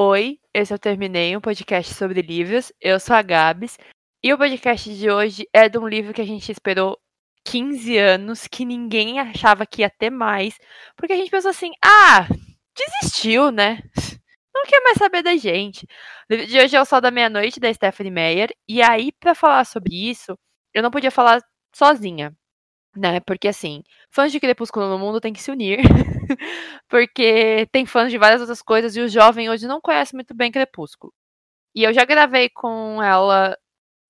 Oi, esse eu terminei um podcast sobre livros. Eu sou a Gabs e o podcast de hoje é de um livro que a gente esperou 15 anos, que ninguém achava que ia ter mais, porque a gente pensou assim: "Ah, desistiu, né? Não quer mais saber da gente". O livro de hoje é O Sol da Meia-Noite da Stephanie Meyer, e aí para falar sobre isso, eu não podia falar sozinha né? Porque assim, fãs de Crepúsculo no mundo têm que se unir, porque tem fãs de várias outras coisas e o jovem hoje não conhece muito bem Crepúsculo. E eu já gravei com ela,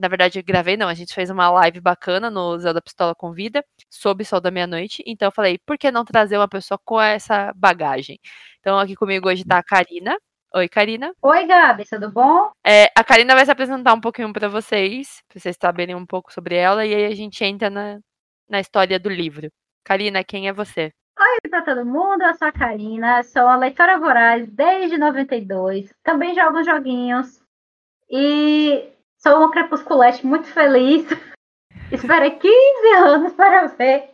na verdade, gravei não, a gente fez uma live bacana no Zelda Pistola Convida sobre Sol da Meia-Noite, então eu falei, por que não trazer uma pessoa com essa bagagem? Então aqui comigo hoje tá a Karina. Oi, Karina. Oi, Gabi, tudo bom? É, a Karina vai se apresentar um pouquinho para vocês, pra vocês saberem um pouco sobre ela, e aí a gente entra na, na história do livro. Karina, quem é você? Oi para todo mundo, eu sou a Karina, sou uma leitora voraz desde 92, também jogo joguinhos e sou uma crepusculete muito feliz. Esperei 15 anos para ver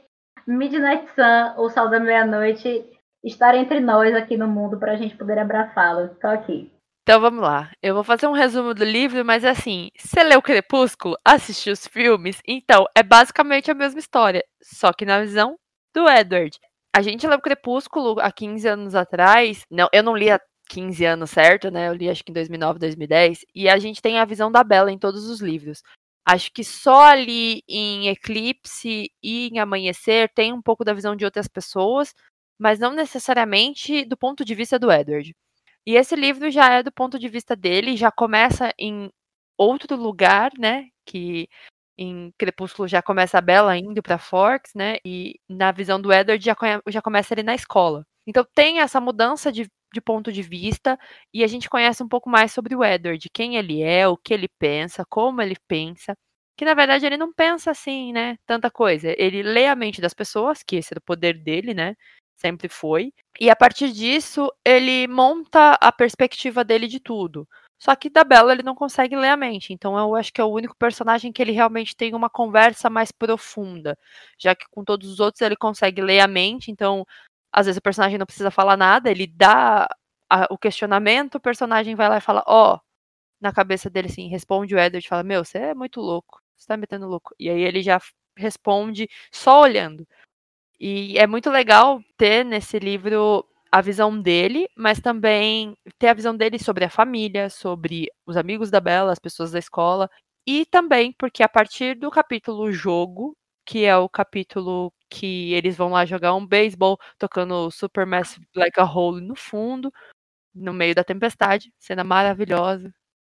Midnight Sun, o Sol da Meia-Noite, estar entre nós aqui no mundo para a gente poder abraçá-lo. Estou aqui. Então vamos lá. Eu vou fazer um resumo do livro, mas assim, você leu Crepúsculo, assistiu os filmes, então é basicamente a mesma história, só que na visão do Edward. A gente leu Crepúsculo há 15 anos atrás. Não, eu não li há 15 anos, certo, né? Eu li acho que em 2009, 2010, e a gente tem a visão da Bella em todos os livros. Acho que só ali em Eclipse e em Amanhecer tem um pouco da visão de outras pessoas, mas não necessariamente do ponto de vista do Edward. E esse livro já é do ponto de vista dele, já começa em outro lugar, né? Que em Crepúsculo já começa a Bella indo para Forks, né? E na visão do Edward já, já começa ele na escola. Então tem essa mudança de, de ponto de vista e a gente conhece um pouco mais sobre o Edward, quem ele é, o que ele pensa, como ele pensa. Que na verdade ele não pensa assim, né? Tanta coisa. Ele lê a mente das pessoas, que esse é o poder dele, né? Sempre foi. E a partir disso, ele monta a perspectiva dele de tudo. Só que da Bella ele não consegue ler a mente, então eu acho que é o único personagem que ele realmente tem uma conversa mais profunda, já que com todos os outros ele consegue ler a mente, então às vezes o personagem não precisa falar nada, ele dá a, o questionamento, o personagem vai lá e fala, ó, oh, na cabeça dele assim, responde o Edward, fala, meu, você é muito louco, você tá metendo louco. E aí ele já responde só olhando. E é muito legal ter nesse livro a visão dele, mas também ter a visão dele sobre a família, sobre os amigos da Bella, as pessoas da escola, e também porque a partir do capítulo jogo, que é o capítulo que eles vão lá jogar um beisebol tocando Supermassive Black a Hole no fundo, no meio da tempestade, cena maravilhosa.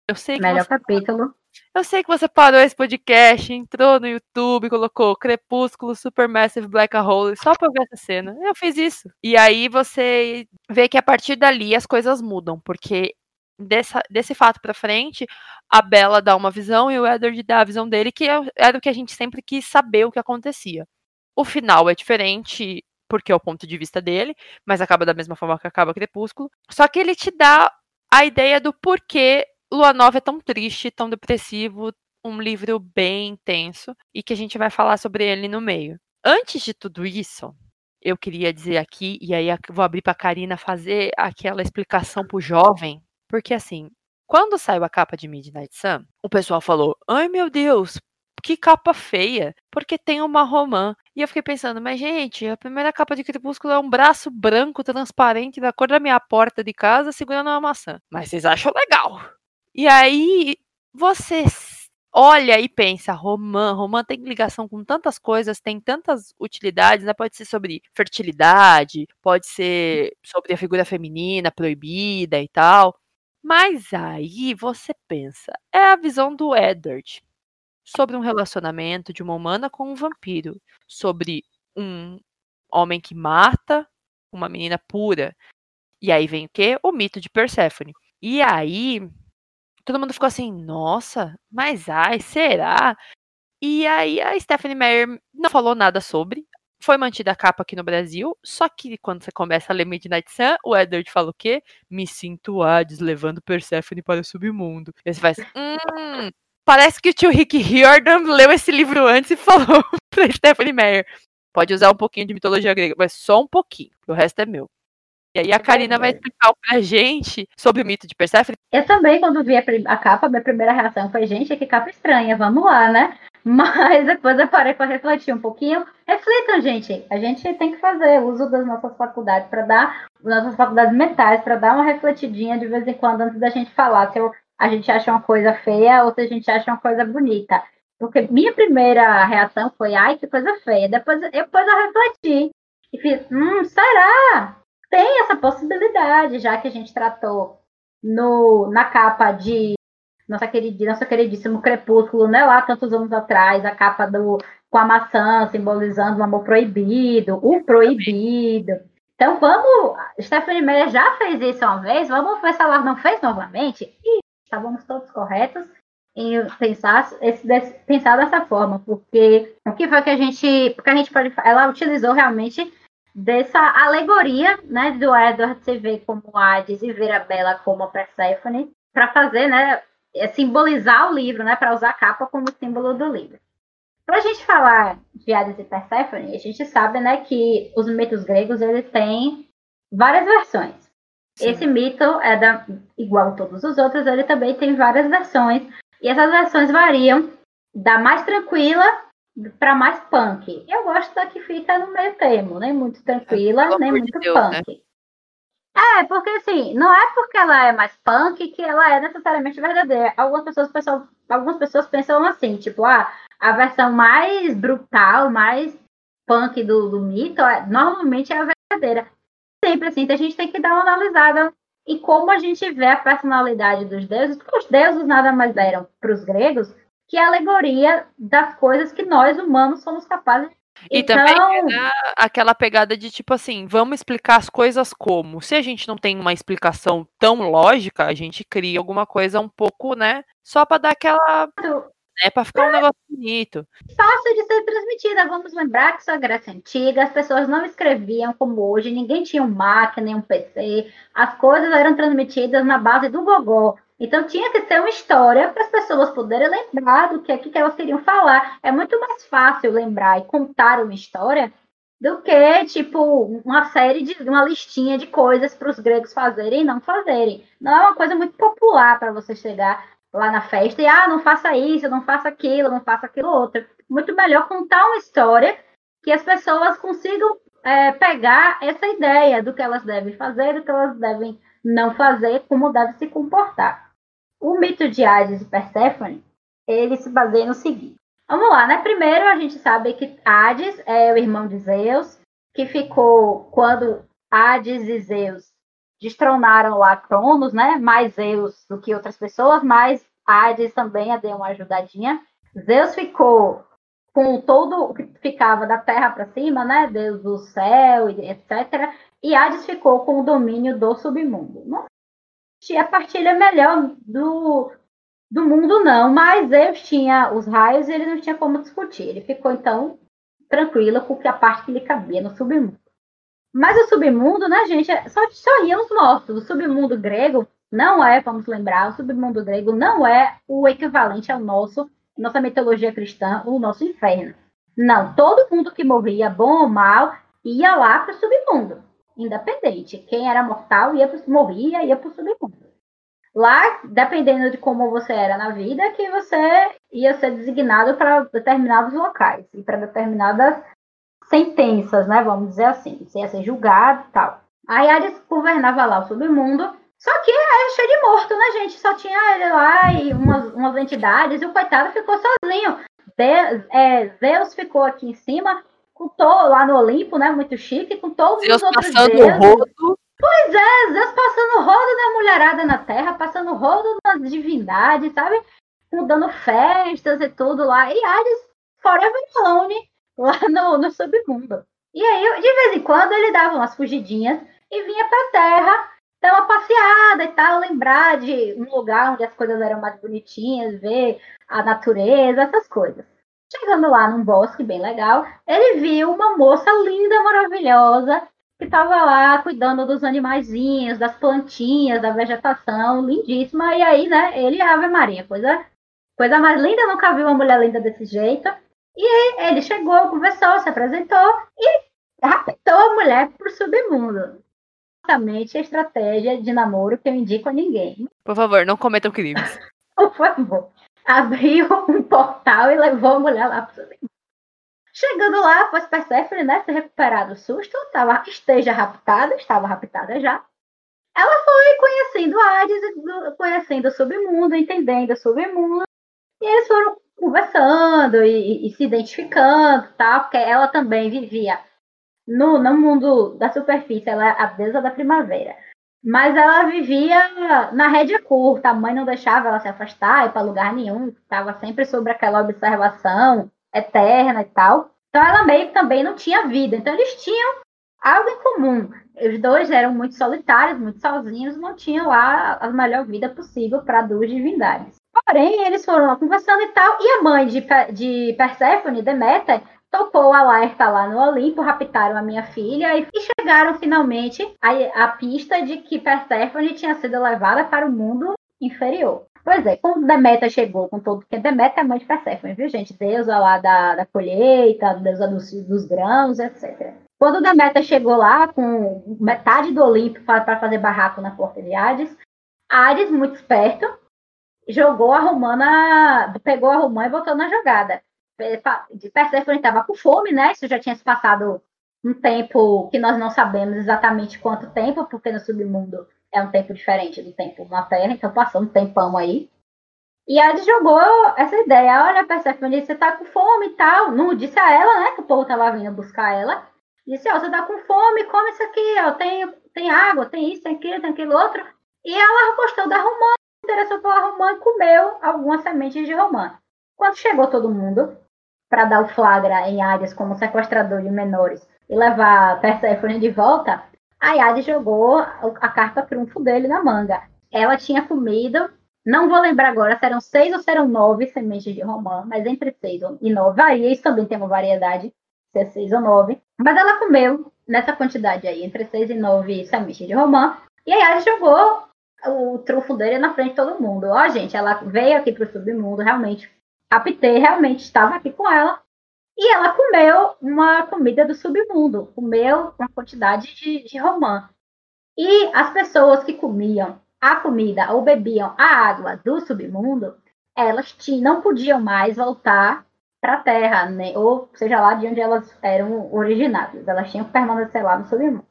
Eu sei que Melhor você... capítulo. Eu sei que você parou esse podcast, entrou no YouTube, colocou Crepúsculo Supermassive Black Hole só pra ver essa cena. Eu fiz isso. E aí você vê que a partir dali as coisas mudam, porque dessa, desse fato pra frente, a Bella dá uma visão e o Edward dá a visão dele, que é, era o que a gente sempre quis saber o que acontecia. O final é diferente, porque é o ponto de vista dele, mas acaba da mesma forma que acaba Crepúsculo. Só que ele te dá a ideia do porquê Lua Nova é tão triste, tão depressivo, um livro bem intenso e que a gente vai falar sobre ele no meio. Antes de tudo isso, eu queria dizer aqui, e aí vou abrir para a Karina fazer aquela explicação pro jovem, porque assim, quando saiu a capa de Midnight Sun, o pessoal falou: ai meu Deus, que capa feia, porque tem uma romã. E eu fiquei pensando, mas gente, a primeira capa de Crepúsculo é um braço branco transparente da cor da minha porta de casa segurando uma maçã. Mas vocês acham legal? E aí você olha e pensa, romã, romã tem ligação com tantas coisas, tem tantas utilidades, né? Pode ser sobre fertilidade, pode ser sobre a figura feminina proibida e tal. Mas aí você pensa, é a visão do Edward sobre um relacionamento de uma humana com um vampiro, sobre um homem que mata uma menina pura. E aí vem o quê? O mito de Perséfone. E aí todo mundo ficou assim, nossa, mas ai, será? E aí a Stephanie Meyer não falou nada sobre. Foi mantida a capa aqui no Brasil, só que quando você começa a ler Midnight Sun, o Edward fala o quê? Me sinto Hades levando Persephone para o submundo. E você faz, hum, parece que o tio Rick Riordan leu esse livro antes e falou pra Stephanie Meyer. Pode usar um pouquinho de mitologia grega, mas só um pouquinho, o resto é meu. E aí a Karina vai explicar pra gente sobre o mito de Persephone. Eu também, quando vi a, a capa, minha primeira reação foi, gente, que capa estranha, vamos lá, né? Mas depois eu parei para refletir um pouquinho. Reflitam, gente. A gente tem que fazer uso das nossas faculdades para dar, nossas faculdades mentais, para dar uma refletidinha de vez em quando antes da gente falar se eu, a gente acha uma coisa feia ou se a gente acha uma coisa bonita. Porque minha primeira reação foi, ai, que coisa feia. Depois, depois eu refleti e fiz, hum, será? Tem essa possibilidade, já que a gente tratou no, na capa de nossa queridíssima, nosso queridíssimo Crepúsculo, né? Lá tantos anos atrás, a capa do com a maçã simbolizando o amor proibido, o proibido. Então vamos, Stephanie Meyer já fez isso uma vez, vamos ver se ela não fez novamente. E estávamos todos corretos em pensar, esse, pensar dessa forma, porque o que foi que a gente, porque a gente pode, ela utilizou realmente dessa alegoria, né, do Edward se ver como Hades e ver a Bela como Persephone, para fazer, né, é simbolizar o livro, né, para usar a capa como símbolo do livro. Para a gente falar de Hades e Perséfone, a gente sabe, né, que os mitos gregos eles têm várias versões. Sim. Esse mito é da, igual a todos os outros, ele também tem várias versões e essas versões variam da mais tranquila para mais punk. Eu gosto da que fica no meio termo, nem muito tranquila, nem muito Deus, né? punk. Né? É, porque assim, não é porque ela é mais punk que ela é necessariamente verdadeira. Algumas pessoas, pessoas, algumas pessoas pensam assim, tipo, ah, a versão mais brutal, mais punk do, do mito, é, normalmente é a verdadeira. Sempre assim, então a gente tem que dar uma analisada em como a gente vê a personalidade dos deuses, porque os deuses nada mais eram para os gregos que a alegoria das coisas que nós humanos somos capazes de e então... também aquela pegada de tipo assim, vamos explicar as coisas como. Se a gente não tem uma explicação tão lógica, a gente cria alguma coisa um pouco, né? Só para dar aquela. Né, para ficar um negócio bonito. Fácil de ser transmitida. Vamos lembrar que isso é Grécia Antiga, as pessoas não escreviam como hoje, ninguém tinha um nem um PC. As coisas eram transmitidas na base do gogó. Então tinha que ser uma história para as pessoas poderem lembrar do que é que elas queriam falar. É muito mais fácil lembrar e contar uma história do que tipo uma série de uma listinha de coisas para os gregos fazerem e não fazerem. Não é uma coisa muito popular para você chegar lá na festa e ah, não faça isso, não faça aquilo, não faça aquilo outro. Muito melhor contar uma história que as pessoas consigam é, pegar essa ideia do que elas devem fazer, do que elas devem não fazer, como deve se comportar. O mito de Hades e Perséfone, ele se baseia no seguinte. Vamos lá, né? Primeiro a gente sabe que Hades é o irmão de Zeus, que ficou quando Hades e Zeus destronaram lá Cronos, né? Mais Zeus do que outras pessoas, mas Hades também deu uma ajudadinha. Zeus ficou com todo o que ficava da terra para cima, né? Deus do céu, etc. E Hades ficou com o domínio do submundo. Não tinha partilha melhor do, do mundo, não. Mas Zeus tinha os raios e ele não tinha como discutir. Ele ficou, então, tranquilo com a parte que lhe cabia no submundo. Mas o submundo, né, gente, só, só iam os mortos. O submundo grego não é, vamos lembrar, o submundo grego não é o equivalente ao nosso, nossa mitologia cristã, o nosso inferno. Não, todo mundo que morria, bom ou mal, ia lá para o submundo independente. Quem era mortal ia pro, morria ia para o submundo. Lá, dependendo de como você era na vida, que você ia ser designado para determinados locais e para determinadas sentenças, né? Vamos dizer assim. Você ia ser julgado e tal. Aí Ares governava lá o submundo. Só que era cheio de morto, né, gente? Só tinha ele lá e umas, umas entidades, e o coitado ficou sozinho. De, é, Zeus ficou aqui em cima com todo, lá no Olimpo, né? Muito chique, com todos Deus os outros passando deuses. rodo. Pois é, Deus passando rodo na mulherada na terra, passando rodo nas divindades, sabe? Dando festas e tudo lá. E Hades, forever alone, lá no, no submundo. E aí, de vez em quando, ele dava umas fugidinhas e vinha pra terra, dar uma passeada e tal, lembrar de um lugar onde as coisas eram mais bonitinhas, ver a natureza, essas coisas. Chegando lá num bosque bem legal, ele viu uma moça linda, maravilhosa, que estava lá cuidando dos animaizinhos, das plantinhas, da vegetação, lindíssima. E aí, né, ele, Ave Maria, coisa, coisa mais linda, nunca vi uma mulher linda desse jeito. E ele chegou, conversou, se apresentou e raptou a mulher pro submundo. exatamente a estratégia de namoro que eu indico a ninguém. Por favor, não cometam crimes. Por favor. Abriu um portal e levou a mulher lá pro Chegando lá, após Persephone, né, se recuperar do susto, tava, esteja raptada, estava raptada já. Ela foi conhecendo Hades, conhecendo o submundo, entendendo o submundo, e eles foram conversando e, e, se identificando, tá? Porque ela também vivia no, no mundo da superfície, ela é a deusa da primavera. Mas ela vivia na rédea curta, a mãe não deixava ela se afastar, ir para lugar nenhum, estava sempre sobre aquela observação eterna e tal. Então ela meio que também não tinha vida. Então eles tinham algo em comum. Os dois eram muito solitários, muito sozinhos, não tinham lá a melhor vida possível para duas divindades. Porém, eles foram lá conversando e tal, e a mãe de, de Perséfone, Deméter, tocou o alerta lá no Olimpo, raptaram a minha filha e, chegaram finalmente à, pista de que Perséfone tinha sido levada para o mundo inferior. Pois é, quando Deméter chegou com todo, porque Deméter é mãe de Perséfone, viu gente? Deusa lá da, da colheita, deusa dos, dos grãos, etc. Quando Deméter chegou lá com metade do Olimpo para fazer barraco na porta de Hades, Hades, muito esperto, jogou a Romana, pegou a Romana e botou na jogada. De Persephone estava com fome, né? Isso já tinha se passado um tempo que nós não sabemos exatamente quanto tempo, porque no submundo é um tempo diferente do tempo na Terra, então passou um tempão aí. E a jogou essa ideia, olha, Persephone, você tá com fome e tal. Não disse a ela, né, que o povo tava vindo buscar ela. Disse, ó, oh, você tá com fome, come isso aqui, ó, tem, tem água, tem isso, tem aquilo, tem aquilo outro. E ela gostou da romã, interessou pela romã e comeu algumas sementes de romã. Quando chegou todo mundo para dar o flagra em Hades como sequestrador de menores e levar Persephone de volta, a Hades jogou a carta trunfo dele na manga. Ela tinha comido, não vou lembrar agora se eram seis ou se eram nove sementes de romã, mas entre seis e nove varia, isso também tem uma variedade, se é seis ou nove. Mas ela comeu nessa quantidade aí, entre seis e nove sementes de romã, e a Hades jogou o trunfo dele na frente de todo mundo. Ó, gente, ela veio aqui pro submundo, realmente. A Pité realmente estava aqui com ela. E ela comeu uma comida do submundo. Comeu uma quantidade de, de romã. E as pessoas que comiam a comida ou bebiam a água do submundo, elas tinham, não podiam mais voltar para a Terra, né? ou seja lá de onde elas eram originadas. Elas tinham que permanecer lá no submundo.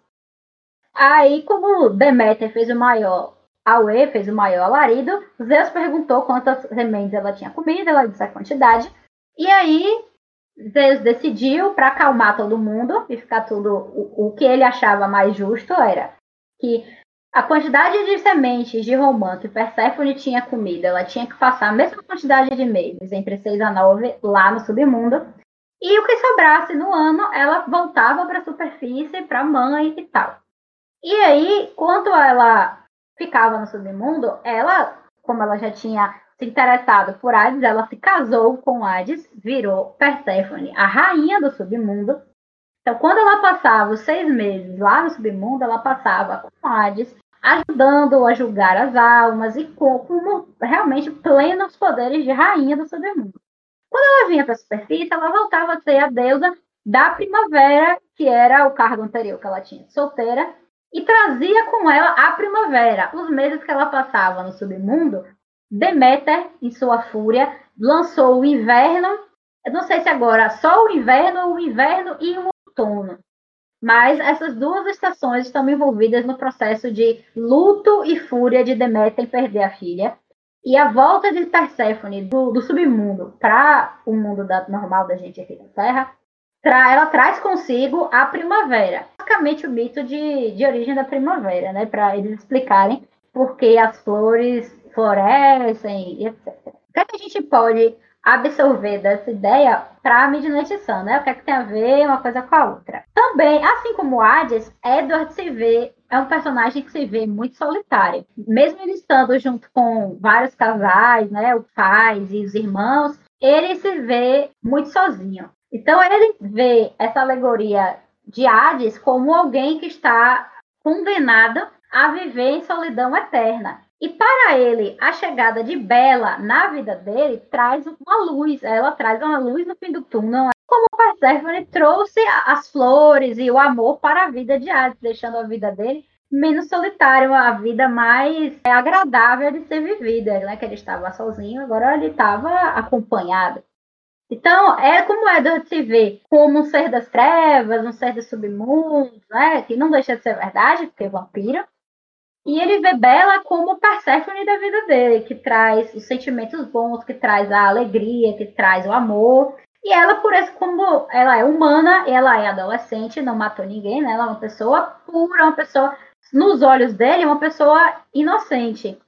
Aí, como Deméter fez o maior Aue fez o maior alarido. Zeus perguntou quantas sementes ela tinha comido, ela disse a quantidade. E aí, Zeus decidiu, para acalmar todo mundo e ficar tudo. O, o, que ele achava mais justo era que a quantidade de sementes de romã que Perséfone tinha comido, ela tinha que passar a mesma quantidade de meses, entre 6 a 9, lá no submundo. E o que sobrasse no ano, ela voltava para a superfície, para a mãe e tal. E aí, quando ela ficava no submundo, ela, como ela já tinha se interessado por Hades, ela se casou com Hades, virou Perséfone, a rainha do submundo. Então, quando ela passava os seis meses lá no submundo, ela passava com Hades, ajudando a julgar as almas e com, com realmente plenos poderes de rainha do submundo. Quando ela vinha para a superfície, ela voltava a ser a deusa da primavera, que era o cargo anterior que ela tinha, solteira, e trazia com ela a primavera. Os meses que ela passava no submundo, Deméter, em sua fúria, lançou o inverno. Eu não sei se agora só o inverno o inverno e o outono. Mas essas duas estações estão envolvidas no processo de luto e fúria de Deméter em perder a filha. E a volta de Perséfone do, do submundo para o mundo da, normal da gente aqui na Terra ela traz consigo a primavera. Basicamente o mito de, de origem da primavera, né? Para eles explicarem por que as flores florescem e etc. O que, é que a gente pode absorver dessa ideia para a Midnight Sun, né? O que é que tem a ver uma coisa com a outra? Também, assim como Hades, Edward se vê é um personagem que se vê muito solitário. Mesmo ele estando junto com vários casais, né, os pais e os irmãos, ele se vê muito sozinho. Então ele vê essa alegoria de Hades como alguém que está condenado a viver em solidão eterna. E para ele, a chegada de Bela na vida dele traz uma luz, ela traz uma luz no fim do túnel, como Persephone trouxe as flores e o amor para a vida de Hades, deixando a vida dele menos solitário, a vida mais é, agradável de ser vivida, né? Que ele estava sozinho, agora ele estava acompanhado. Então, é como Edward se vê como um ser das trevas, um ser do submundo, né? Que não deixa de ser verdade, porque é vampiro. E ele vê Bela como Perséfone da vida dele, que traz os sentimentos bons, que traz a alegria, que traz o amor. E ela, por isso, como ela é humana, ela é adolescente, não matou ninguém, né? Ela é uma pessoa pura, uma pessoa, nos olhos dele, uma pessoa inocente.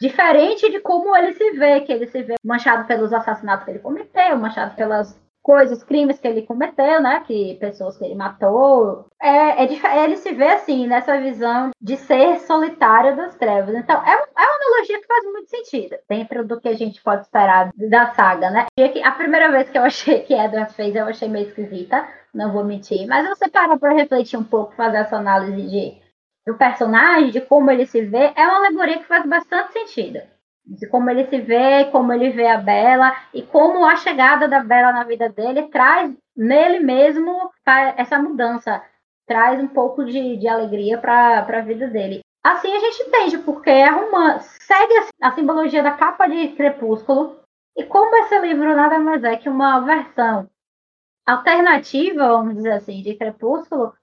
Diferente de como ele se vê, que ele se vê manchado pelos assassinatos que ele cometeu, manchado pelas coisas, crimes que ele cometeu, né? Que pessoas que ele matou. É, é, ele se vê assim, nessa visão de ser solitário das trevas. Então, é, é uma analogia que faz muito sentido dentro do que a gente pode esperar da saga, né? A primeira vez que eu achei que Edward fez, eu achei meio esquisita, não vou mentir. Mas você para pra refletir um pouco, fazer essa análise de, do personagem, de como ele se vê, é uma alegoria que faz bastante sentido de como ele se vê, como ele vê a Bela e como a chegada da Bela na vida dele traz nele mesmo essa mudança, traz um pouco de, de alegria para a vida dele. Assim a gente entende porque é uma segue a simbologia da capa de Crepúsculo e como esse livro nada mais é que uma versão alternativa, vamos dizer assim, de Crepúsculo,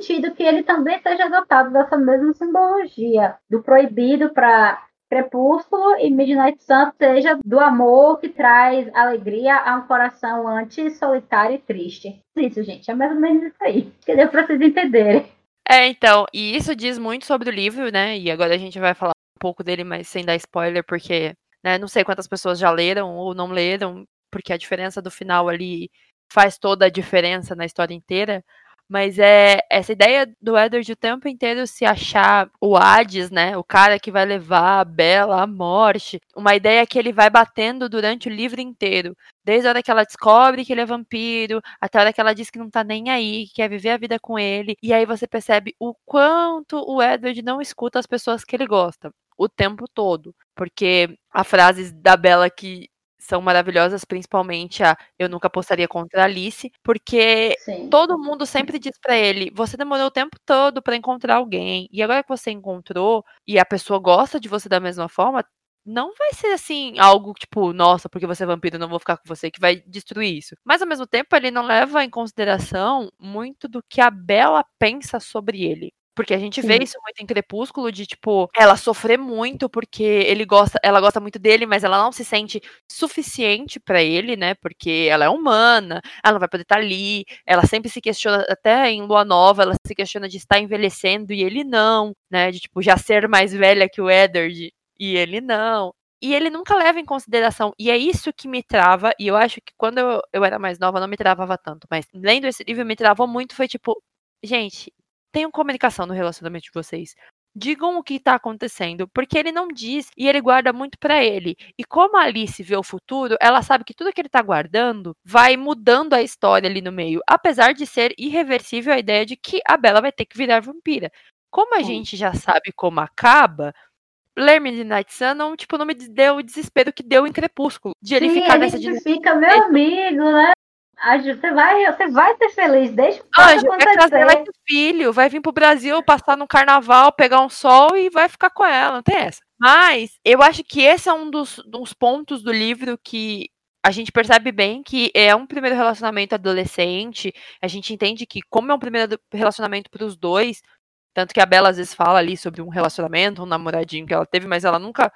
sentido que ele também seja dotado dessa mesma simbologia do proibido para Crepúsculo e Midnight Sun seja do amor que traz alegria a um coração antes solitário e triste. Isso, gente, é mais ou menos isso aí. Que deu pra vocês entenderem. É, então, e isso diz muito sobre o livro, né? E agora a gente vai falar um pouco dele, mas sem dar spoiler, porque né, não sei quantas pessoas já leram ou não leram, porque a diferença do final ali faz toda a diferença na história inteira. Mas é essa ideia do Edward o tempo inteiro se achar o Hades, né? O cara que vai levar a Bela à morte. Uma ideia que ele vai batendo durante o livro inteiro. Desde a hora que ela descobre que ele é vampiro, até a hora que ela diz que não tá nem aí, que quer viver a vida com ele. E aí você percebe o quanto o Edward não escuta as pessoas que ele gosta o tempo todo. Porque a frase da Bela que são maravilhosas, principalmente a Eu Nunca Apostaria contra a Alice, porque Sim. todo mundo sempre diz para ele: você demorou o tempo todo para encontrar alguém, e agora que você encontrou e a pessoa gosta de você da mesma forma, não vai ser assim algo tipo, nossa, porque você é vampiro, não vou ficar com você, que vai destruir isso. Mas ao mesmo tempo, ele não leva em consideração muito do que a Bela pensa sobre ele. Porque a gente Sim. vê isso muito em Crepúsculo, de tipo, ela sofrer muito porque ele gosta, ela gosta muito dele, mas ela não se sente suficiente para ele, né? Porque ela é humana, ela não vai poder estar tá ali, ela sempre se questiona, até em Lua Nova, ela se questiona de estar envelhecendo e ele não, né? De tipo, já ser mais velha que o Eddard e ele não. E ele nunca leva em consideração. E é isso que me trava. E eu acho que quando eu, eu era mais nova, não me travava tanto. Mas lendo esse livro, me travou muito. Foi tipo, gente, tenham comunicação no relacionamento de vocês. Digam o que está acontecendo, porque ele não diz e ele guarda muito para ele. E como a Alice vê o futuro, ela sabe que tudo que ele está guardando vai mudando a história ali no meio, apesar de ser irreversível a ideia de que a Bella vai ter que virar vampira. Como a Sim. gente já sabe como acaba, ler Midnight Sun não, tipo, não me deu o desespero que deu em Crepúsculo. De ele Sim, ficar ele nessa fica meu amigo, né? Anjo, você vai, você vai ser feliz, deixa o Anjo, vai casar, vai ter filho, vai vir pro Brasil, passar no carnaval, pegar um sol e vai ficar com ela, não tem essa. Mas eu acho que esse é um dos, dos pontos do livro que a gente percebe bem que é um primeiro relacionamento adolescente. A gente entende que, como é um primeiro relacionamento para os dois, tanto que a Bela às vezes fala ali sobre um relacionamento, um namoradinho que ela teve, mas ela nunca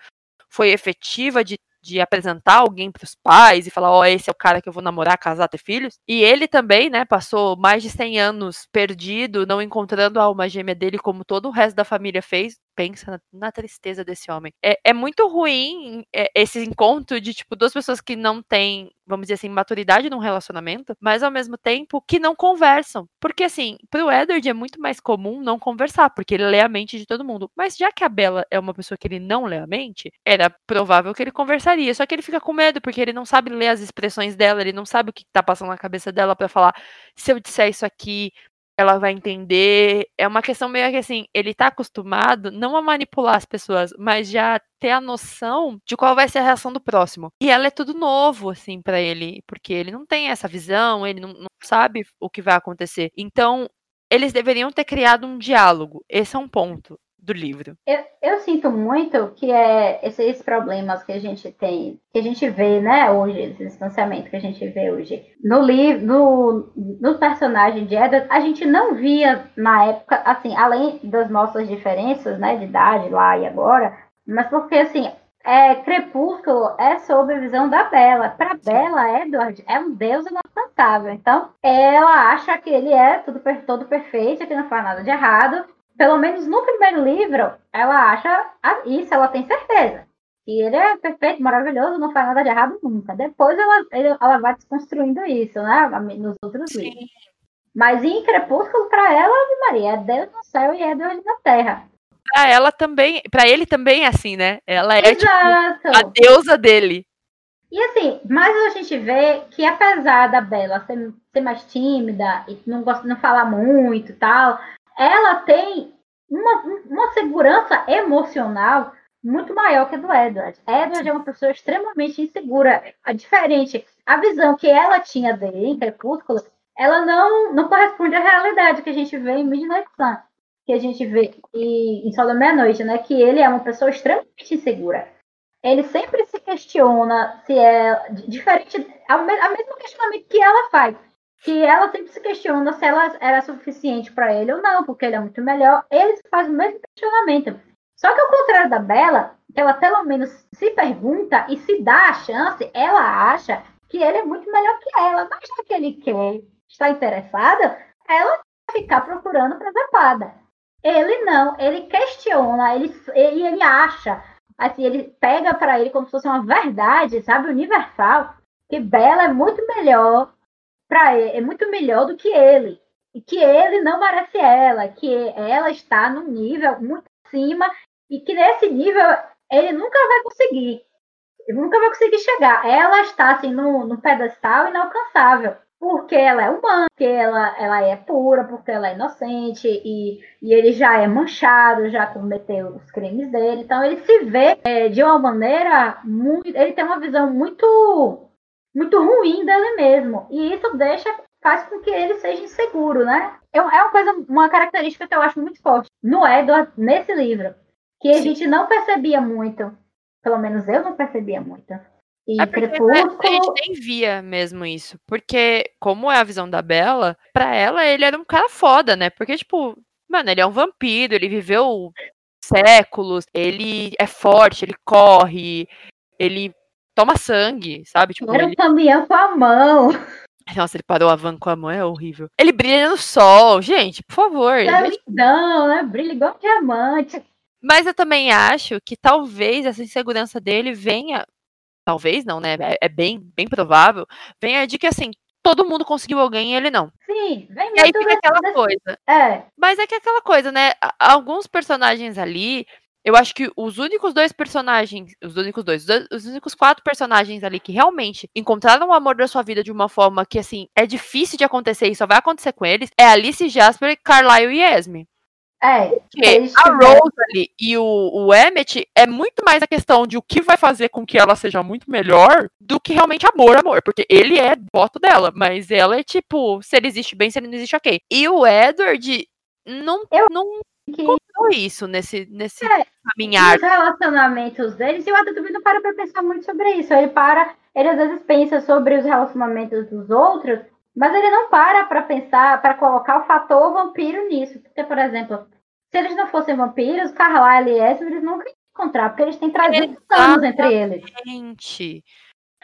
foi efetiva de de apresentar alguém para os pais e falar, ó, oh, esse é o cara que eu vou namorar, casar, ter filhos. E ele também, né, passou mais de 100 anos perdido, não encontrando a alma gêmea dele como todo o resto da família fez, pensa na, na tristeza desse homem. É, é muito ruim é, esse encontro de, tipo, duas pessoas que não têm, vamos dizer assim, maturidade num relacionamento, mas ao mesmo tempo que não conversam. Porque, assim, pro Edward é muito mais comum não conversar, porque ele lê a mente de todo mundo. Mas já que a Bella é uma pessoa que ele não lê a mente, era provável que ele conversaria. Só que ele fica com medo, porque ele não sabe ler as expressões dela, ele não sabe o que tá passando na cabeça dela para falar se eu disser isso aqui, ela vai entender. É uma questão meio que assim, ele tá acostumado não a manipular as pessoas, mas já ter a noção de qual vai ser a reação do próximo. E ela é tudo novo, assim, para ele, porque ele não tem essa visão, ele não, não sabe o que vai acontecer. Então, eles deveriam ter criado um diálogo. Esse é um ponto do livro. Eu, eu sinto muito que é esses problemas que a gente tem, que a gente vê, né, hoje, esse distanciamento que a gente vê hoje. No livro, no, no personagem de Edward, a gente não via na época, assim, além das nossas diferenças, né, de idade lá e agora, mas porque, assim, é, Crepúsculo é sob a visão da Bela. Para Bela, Edward é um deus inalcançável. Então, ela acha que ele é tudo, todo perfeito, que não faz nada de errado pelo menos no primeiro livro, ela acha isso, ela tem certeza. Que ele é perfeito, maravilhoso, não faz nada de errado nunca. Depois ela, ela vai desconstruindo isso, né? Nos outros Sim. livros. Mas em Crepúsculo, para ela, Maria, é Deus no céu e é Deus na terra. Pra ela também, para ele também é assim, né? Ela é tipo, a deusa dele. E assim, mas a gente vê que apesar da Bela ser, ser mais tímida e não gosta não falar muito e tal, ela tem uma, uma segurança emocional muito maior que a do Edward. Edward é uma pessoa extremamente insegura, a diferente. A visão que ela tinha dele em Crepúsculo, ela não, não corresponde à realidade que a gente vê em Midnight Sun, que a gente vê em, Sol da Meia-Noite, né? Que ele é uma pessoa extremamente insegura. Ele sempre se questiona se é diferente, ao mesmo questionamento que ela faz que ela sempre se questiona se ela era suficiente para ele ou não, porque ele é muito melhor. Ele faz o mesmo questionamento. Só que ao contrário da Bela, que ela pelo menos se pergunta e se dá a chance, ela acha que ele é muito melhor que ela. Mas já que ele quer, está interessada, ela vai ficar procurando presepada. Ele não, ele questiona, ele, ele, ele acha, assim, ele pega para ele como se fosse uma verdade, sabe, universal, que Bela é muito melhor para é muito melhor do que ele. E que ele não merece ela, que ela está num nível muito acima e que nesse nível ele nunca vai conseguir. Ele nunca vai conseguir chegar. Ela está assim no pedestal inalcançável. Porque ela é humana, porque ela, ela é pura, porque ela é inocente e, e ele já é manchado, já cometeu os crimes dele. Então ele se vê é, de uma maneira muito. Ele tem uma visão muito muito ruim dele mesmo. E isso deixa, faz com que ele seja inseguro, né? É, é uma coisa, uma característica que eu acho muito forte no Edward, nesse livro, que a Sim. gente não percebia muito. Pelo menos eu não percebia muito. E é Crepúsculo... A gente nem via mesmo isso. Porque, como é a visão da Bela, pra ela ele era um cara foda, né? Porque, tipo, mano, ele é um vampiro, ele viveu séculos, ele é forte, ele corre, ele toma sangue, sabe? Tipo, Era um ele... caminhão com a mão. Nossa, ele parou a van com a mão, é horrível. Ele brilha no sol, gente, por favor. É não, né? Brilha igual diamante. Mas eu também acho que talvez essa insegurança dele venha. Talvez não, né? É, é bem, bem provável. Venha de que assim, todo mundo conseguiu alguém e ele não. Sim, vem E aí fica aquela coisa. É. Mas é que é aquela coisa, né? Alguns personagens ali, eu acho que os únicos dois personagens, os únicos dois, os únicos quatro personagens ali que realmente encontraram o amor da sua vida de uma forma que, assim, é difícil de acontecer e só vai acontecer com eles, é Alice Jasper, Carlyle e Esme. É. Porque a Rose e o, o Emmett é muito mais a questão de o que vai fazer com que ela seja muito melhor do que realmente amor, amor. Porque ele é voto dela, mas ela é tipo, se ele existe bem, se ele não existe, ok. E o Edward não, eu... não que isso nesse, nesse é, caminhar. Os relacionamentos deles, e o Adam também não para pra pensar muito sobre isso. Ele para, ele às vezes pensa sobre os relacionamentos dos outros, mas ele não para para pensar, para colocar o fator vampiro nisso. Porque, por exemplo, se eles não fossem vampiros, Carlyle e Esme, eles nunca iam encontrar, porque eles têm 300 anos entre eles. Gente.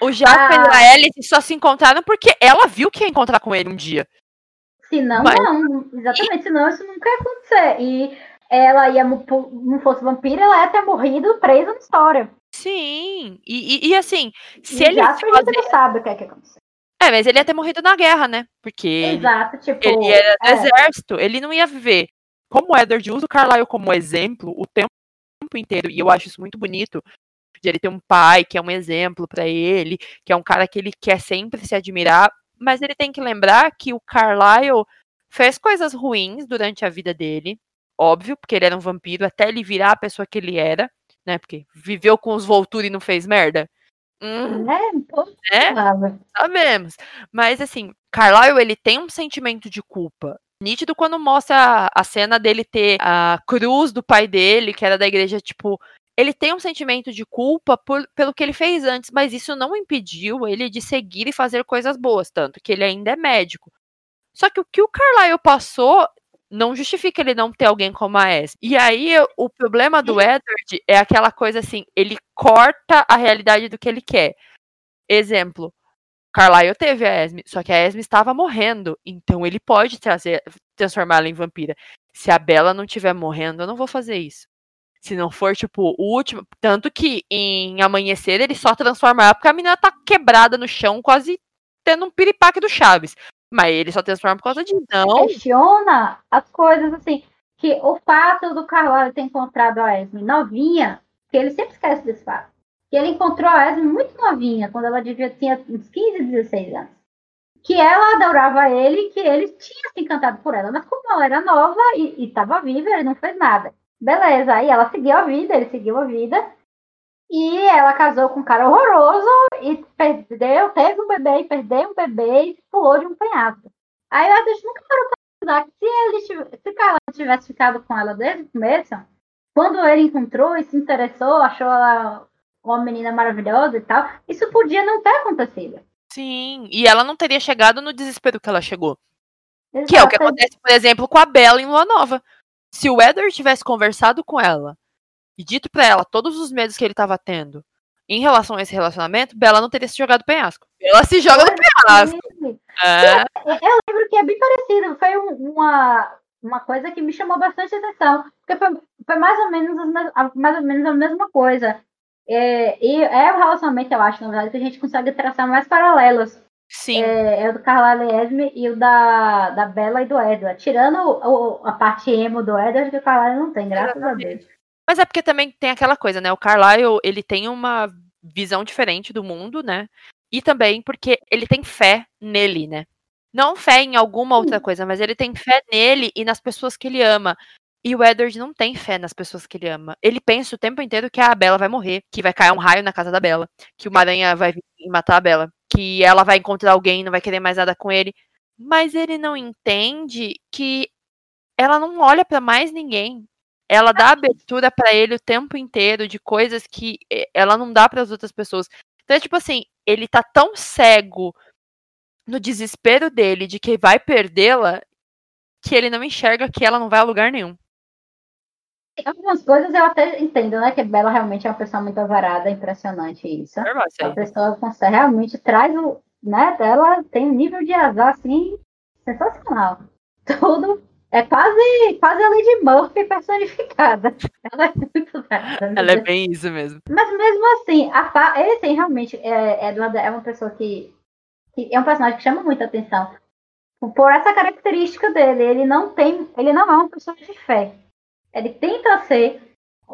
O Jasper ah, e a Alice só se encontraram porque ela viu que ia encontrar com ele um dia. Se não, Mas... não. Exatamente, senão isso nunca ia acontecer. E ela ia, não fosse vampira, ela ia ter morrido presa na história. Sim, e, e, e assim, se e ele. Já fazer... não sabe o que é que aconteceu. É, mas ele ia ter morrido na guerra, né? Porque Exato, ele, tipo, ele era do é. exército, ele não ia viver. Como o Edward usa o Carlyle como exemplo o tempo inteiro, e eu acho isso muito bonito, de ele ter um pai que é um exemplo para ele, que é um cara que ele quer sempre se admirar, mas ele tem que lembrar que o Carlyle fez coisas ruins durante a vida dele, óbvio, porque ele era um vampiro, até ele virar a pessoa que ele era, né? Porque viveu com os Volturi e não fez merda. Hum, é, é? Sabemos. Mas assim, Carlyle ele tem um sentimento de culpa. nítido quando mostra a cena dele ter a cruz do pai dele, que era da igreja, tipo, ele tem um sentimento de culpa por, pelo que ele fez antes, mas isso não impediu ele de seguir e fazer coisas boas, tanto que ele ainda é médico. Só que o que o Carlyle passou não justifica ele não ter alguém como a Esme. E aí o problema do Edward é aquela coisa assim, ele corta a realidade do que ele quer. Exemplo, Carlyle teve a Esme, só que a Esme estava morrendo, então ele pode trazer, transformá-la em vampira. Se a Bella não estiver morrendo, eu não vou fazer isso. Se não for, tipo, o último. Tanto que em Amanhecer ele só transforma ela porque a menina tá quebrada no chão, quase tendo um piripaque do Chaves. Mas ele só transforma por causa de não. Questiona as coisas assim. Que o fato do Carvalho ter encontrado a Esme novinha, que ele sempre esquece desse fato. Que ele encontrou a Esme muito novinha, quando ela devia tinha uns 15, 16 anos. Que ela adorava ele, que ele tinha se encantado por ela. Mas como ela era nova e estava viva, ele não fez nada. Beleza, aí ela seguiu a vida, ele seguiu a vida. E ela casou com um cara horroroso e perdeu, teve um bebê e perdeu um bebê e pulou de um penhasco. Aí a gente nunca parou pra pensar que se ele se ela tivesse ficado com ela desde o começo, quando ele encontrou e se interessou, achou ela uma menina maravilhosa e tal, isso podia não ter acontecido. Sim, e ela não teria chegado no desespero que ela chegou. Que é o que acontece, por exemplo, com a Bella em Lua Nova. Se o Edward tivesse conversado com ela e dito para ela todos os medos que ele estava tendo em relação a esse relacionamento, Bela não teria se jogado no penhasco. Ela se joga no penhasco. É. Eu lembro que é bem parecido. Foi uma, uma coisa que me chamou bastante atenção. Porque foi, foi mais, ou menos, mais ou menos a mesma coisa. É, e é o relacionamento, eu acho, na verdade, que a gente consegue traçar mais paralelos. Sim. É, é o do Carla Esme e o da, da Bella e do Edward. Tirando o, a parte emo do Edward, que o Carla não tem, graças Exatamente. a Deus. Mas é porque também tem aquela coisa, né? O Carlyle, ele tem uma visão diferente do mundo, né? E também porque ele tem fé nele, né? Não fé em alguma outra coisa, mas ele tem fé nele e nas pessoas que ele ama. E o Edward não tem fé nas pessoas que ele ama. Ele pensa o tempo inteiro que a Bella vai morrer, que vai cair um raio na casa da Bella, que uma aranha vai vir matar a Bella, que ela vai encontrar alguém e não vai querer mais nada com ele. Mas ele não entende que ela não olha para mais ninguém ela dá abertura para ele o tempo inteiro de coisas que ela não dá para as outras pessoas. Então, é tipo assim, ele tá tão cego no desespero dele de que vai perdê-la que ele não enxerga que ela não vai a lugar nenhum. Algumas coisas eu até entendo, né? Que Bela realmente é uma pessoa muito avarada, impressionante isso. É a pessoa consegue, realmente traz o. Né, dela tem um nível de azar assim sensacional. Tudo é quase, quase a Lady Murphy personificada. Ela é muito nada. Ela é bem isso mesmo. Mas mesmo assim, a Fa... ele tem realmente. É, Edward é uma pessoa que, que. É um personagem que chama muita atenção. Por essa característica dele. Ele não tem. Ele não é uma pessoa de fé. Ele tenta ser,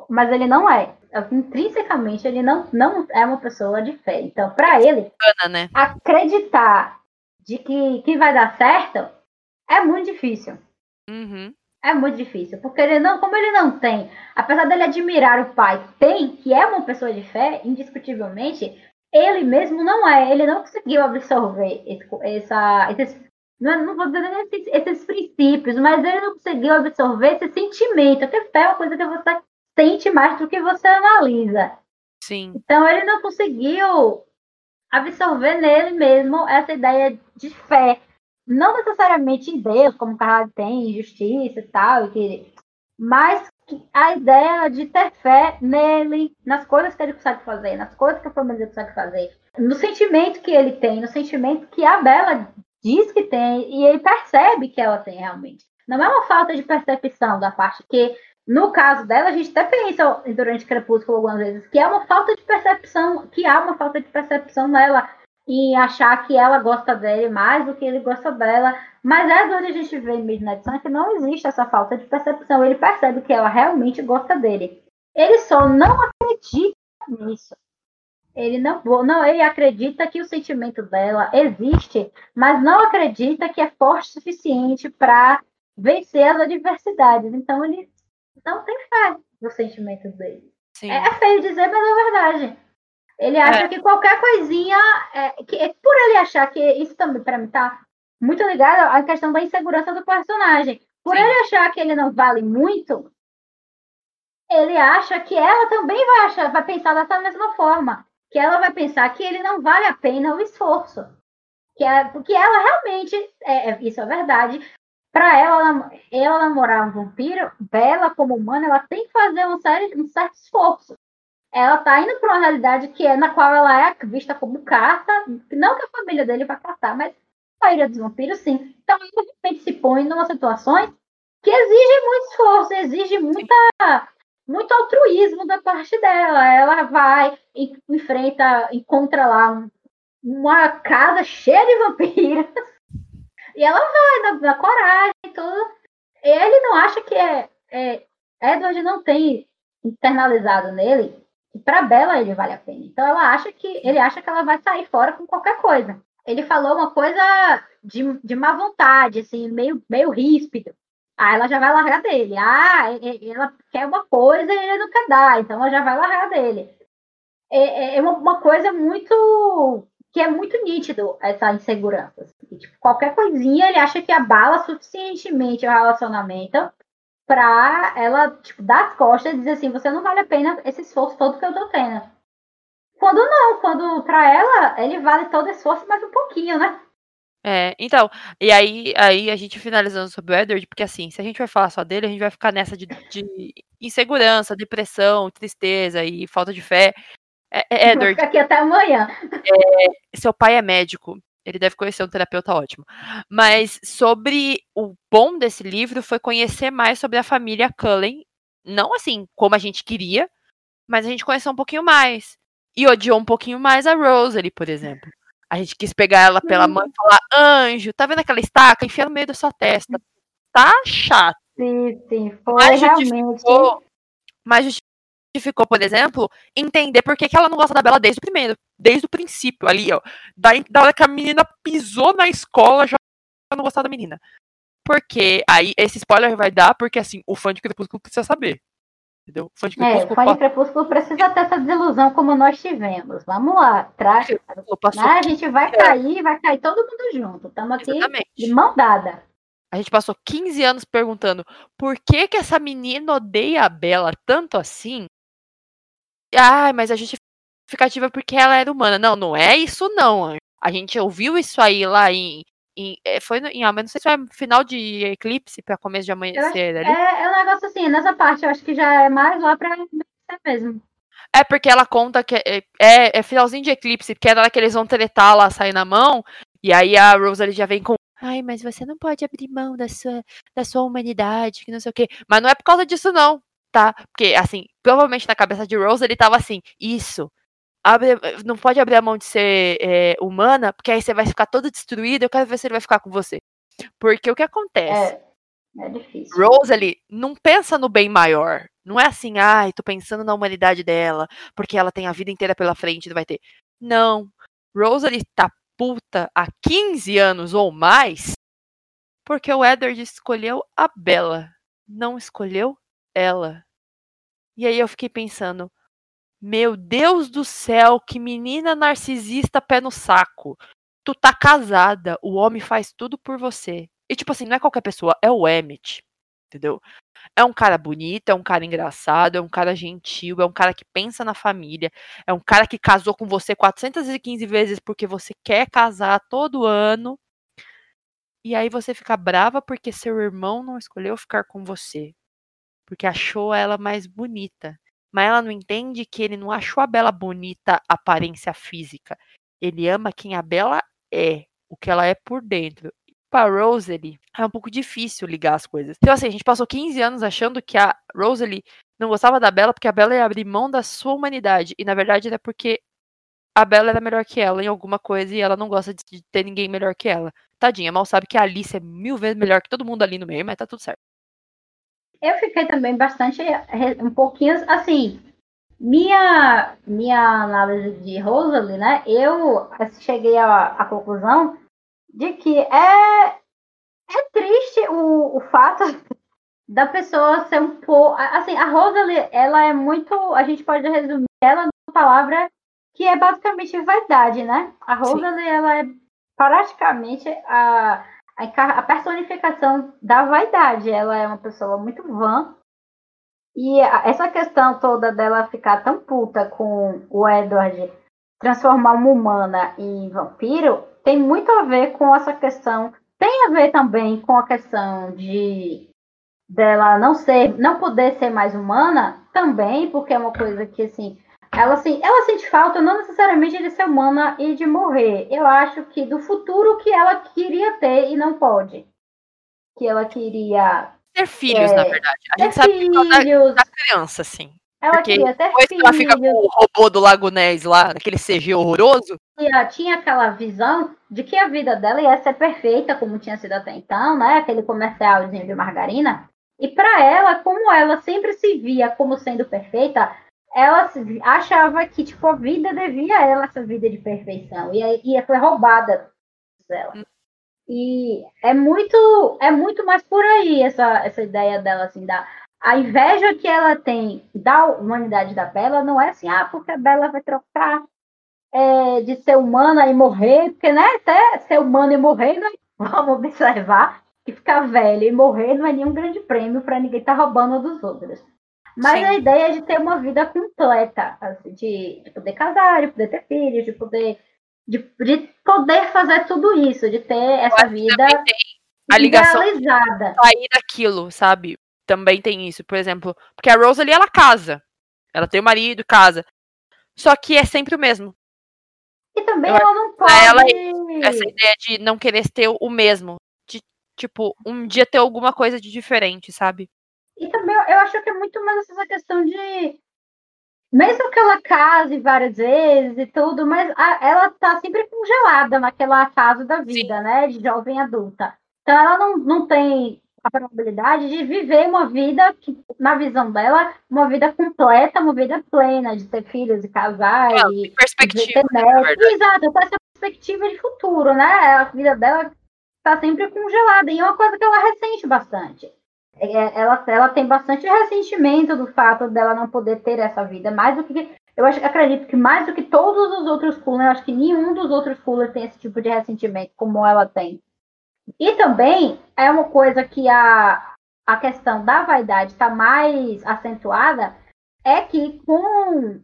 mas ele não é. Intrinsecamente, ele não, não é uma pessoa de fé. Então, para ele, né? acreditar de que, que vai dar certo é muito difícil. Uhum. É muito difícil, porque ele não, como ele não tem, apesar dele admirar o pai, tem, que é uma pessoa de fé, indiscutivelmente, ele mesmo não é, ele não conseguiu absorver esse, essa, esses, não, não vou dizer esses, esses, princípios, mas ele não conseguiu absorver esse sentimento, porque fé é uma coisa que você sente mais do que você analisa. Sim. Então ele não conseguiu absorver nele mesmo essa ideia de fé não necessariamente em Deus, como o Carvalho tem, em justiça e tal, mas a ideia de ter fé nele, nas coisas que ele consegue fazer, nas coisas que a família consegue fazer, no sentimento que ele tem, no sentimento que a Bela diz que tem e ele percebe que ela tem realmente. Não é uma falta de percepção da parte que, no caso dela, a gente até pensa durante Crepúsculo algumas vezes que é uma falta de percepção, que há uma falta de percepção nela e achar que ela gosta dele mais do que ele gosta dela. Mas é onde a gente vê em Midnight Sun que não existe essa falta de percepção. Ele percebe que ela realmente gosta dele. Ele só não acredita nisso. Ele não, não, ele acredita que o sentimento dela existe, mas não acredita que é forte o suficiente para vencer as adversidades. Então ele não tem fé no sentimento dele. É, é feio dizer, mas é verdade. Ele acha é. que qualquer coisinha. É, que, é, por ele achar que isso também, para mim, tá. muito ligado à questão da insegurança do personagem. Por Sim. ele achar que ele não vale muito, ele acha que ela também vai achar, vai pensar dessa mesma forma. Que ela vai pensar que ele não vale a pena o esforço. Que é, porque ela realmente, é, é isso é verdade, para ela, ela namorar um vampiro, Bela, como humana, ela tem que fazer um, sério, um certo esforço. Ela tá indo para uma realidade que é na qual ela é vista como carta, não que a família dele vai caçar, mas a maioria dos vampiros sim. Então, ela de repente se põe em umas situações que exigem muito esforço, exige muita, muito altruísmo da parte dela. Ela vai, enfrenta, encontra lá um, uma casa cheia de vampiros e ela vai na, na coragem tudo. Ele não acha que é, é. Edward não tem internalizado nele que para Bela ele vale a pena. Então ela acha que ele acha que ela vai sair fora com qualquer coisa. Ele falou uma coisa de, de má vontade, assim, meio, meio ríspido. Aí ela já vai largar dele. Ah, ela quer uma coisa e ele não quer dar, então ela já vai largar dele. É, é, é uma, uma coisa muito que é muito nítido essa insegurança. Assim. Tipo, qualquer coisinha ele acha que abala suficientemente o relacionamento para ela tipo, dar as costas e dizer assim, você não vale a pena esse esforço todo que eu tô tendo. Quando não, quando para ela ele vale todo esforço mais um pouquinho, né? É, então, e aí, aí a gente finalizando sobre o Edward, porque assim, se a gente vai falar só dele, a gente vai ficar nessa de, de insegurança, depressão, tristeza e falta de fé. É, é, Edward. aqui até amanhã. É, seu pai é médico. Ele deve conhecer um terapeuta ótimo. Mas sobre o bom desse livro foi conhecer mais sobre a família Cullen. Não assim como a gente queria, mas a gente conheceu um pouquinho mais. E odiou um pouquinho mais a Rosalie, por exemplo. A gente quis pegar ela pela mão e falar: Anjo, tá vendo aquela estaca? Enfia no meio da sua testa. Tá chato. Sim, sim. Foi mas realmente. mas ficou, por exemplo, entender por que, que ela não gosta da Bela desde o primeiro, desde o princípio, ali, ó. Da, da hora que a menina pisou na escola, já não gostava da menina. Porque aí esse spoiler vai dar, porque assim, o fã de Crepúsculo precisa saber. Entendeu? O fã de Crepúsculo, é, o fã de Crepúsculo precisa ter essa desilusão como nós tivemos. Vamos lá, traz. Né? A gente vai cair, vai cair todo mundo junto. Estamos aqui Exatamente. de mão dada. A gente passou 15 anos perguntando por que que essa menina odeia a Bela tanto assim? Ah, mas a justificativa é porque ela era humana. Não, não é isso não. A gente ouviu isso aí lá em. em eh, foi em, ah, não sei se foi final de eclipse para começo de amanhecer. Acho, é, é um negócio assim, nessa parte eu acho que já é mais lá pra ser mesmo. É porque ela conta que é, é, é, finalzinho de eclipse, porque é na que eles vão tretar lá, sair na mão, e aí a Rosalie já vem com. Ai, mas você não pode abrir mão da sua, da sua humanidade, que não sei o quê. Mas não é por causa disso, não tá? Porque, assim, provavelmente na cabeça de Rose ele tava assim, isso. Abre, não pode abrir a mão de ser é, humana, porque aí você vai ficar todo destruído, eu quero ver se ele vai ficar com você. Porque o que acontece? É, é difícil. Rose ali não pensa no bem maior. Não é assim, ai, tô pensando na humanidade dela, porque ela tem a vida inteira pela frente e vai ter. Não. Rose ali tá puta há 15 anos ou mais porque o Edward escolheu a Bella, não escolheu ela. E aí eu fiquei pensando, meu Deus do céu, que menina narcisista pé no saco. Tu tá casada, o homem faz tudo por você. E tipo assim, não é qualquer pessoa, é o Emmett. Entendeu? É um cara bonito, é um cara engraçado, é um cara gentil, é um cara que pensa na família, é um cara que casou com você 415 vezes porque você quer casar todo ano. E aí você fica brava porque seu irmão não escolheu ficar com você porque achou ela mais bonita. Mas ela não entende que ele não achou a Bela bonita aparência física. Ele ama quem a Bela é, o que ela é por dentro. Para Rosalie é um pouco difícil ligar as coisas. Então assim, a gente passou 15 anos achando que a Rosalie não gostava da Bela porque a Bela ia abrir mão da sua humanidade. E na verdade era porque a Bela era melhor que ela em alguma coisa e ela não gosta de ter ninguém melhor que ela. Tadinha, mal sabe que a Alice é mil vezes melhor que todo mundo ali no meio, mas tá tudo certo eu fiquei também bastante, um pouquinho, assim, minha, minha análise de Rosalie, né, eu cheguei à, à conclusão de que é, é triste o, o fato da pessoa ser um pouco, assim, a Rosalie, ela é muito, a gente pode resumir ela numa palavra que é basicamente vaidade, né? A Rosalie, ela é praticamente a, a, personificação da vaidade. Ela é uma pessoa muito vã. E essa questão toda dela ficar tão puta com o Edward transformar uma humana em vampiro tem muito a ver com essa questão. Tem a ver também com a questão de dela não ser, não poder ser mais humana, também, porque é uma coisa que assim, ela, assim, ela sente falta não necessariamente de ser humana e de morrer. Eu acho que do futuro que ela queria ter e não pode. Que ela queria. Ter filhos, é, na verdade. A gente sabe filhos. Da, da criança, assim. Ela Porque queria ter depois filhos. ela fica com o robô do Lago Ness lá, aquele CG horroroso. E ela tinha aquela visão de que a vida dela ia ser perfeita, como tinha sido até então, né? Aquele comercialzinho de margarina. E para ela, como ela sempre se via como sendo perfeita, ela achava que tipo a vida devia a ela essa vida de perfeição e, e foi roubada dela. Hum. E é muito é muito mais por aí essa, essa ideia dela assim da a inveja que ela tem da humanidade da Bela não é assim, ah, porque a Bela vai trocar é, de ser humana e morrer, porque né, até ser humana e morrer, né, vamos observar que ficar velha e morrer não é nenhum grande prêmio para ninguém estar tá roubando dos outros. Mas Sim. a ideia é de ter uma vida completa, assim, de, de, poder casar, de poder ter filhos, de poder, de, de poder fazer tudo isso, de ter essa vida a ligação idealizada. sair daquilo, sabe? Também tem isso, por exemplo, porque a Rose ali ela casa, ela tem o marido, casa, só que é sempre o mesmo. E também Eu ela não pode. Ela, essa ideia de não querer ter o mesmo, de tipo um dia ter alguma coisa de diferente, sabe? E também eu acho que é muito mais essa questão de. Mesmo que ela case várias vezes e tudo, mas a, ela tá sempre congelada naquela fase da vida, Sim. né? De jovem adulta. Então ela não, não tem a probabilidade de viver uma vida que, na visão dela, uma vida completa, uma vida plena, de ter filhos e casar é, e perspectiva, ter netos. Exato, essa perspectiva de futuro, né? A vida dela tá sempre congelada. E é uma coisa que ela ressente bastante. É, ela, ela tem bastante ressentimento do fato dela não poder ter essa vida, mais do que eu acho, acredito que mais do que todos os outros coolers, eu acho que nenhum dos outros coolers tem esse tipo de ressentimento como ela tem. E também é uma coisa que a, a questão da vaidade está mais acentuada, é que com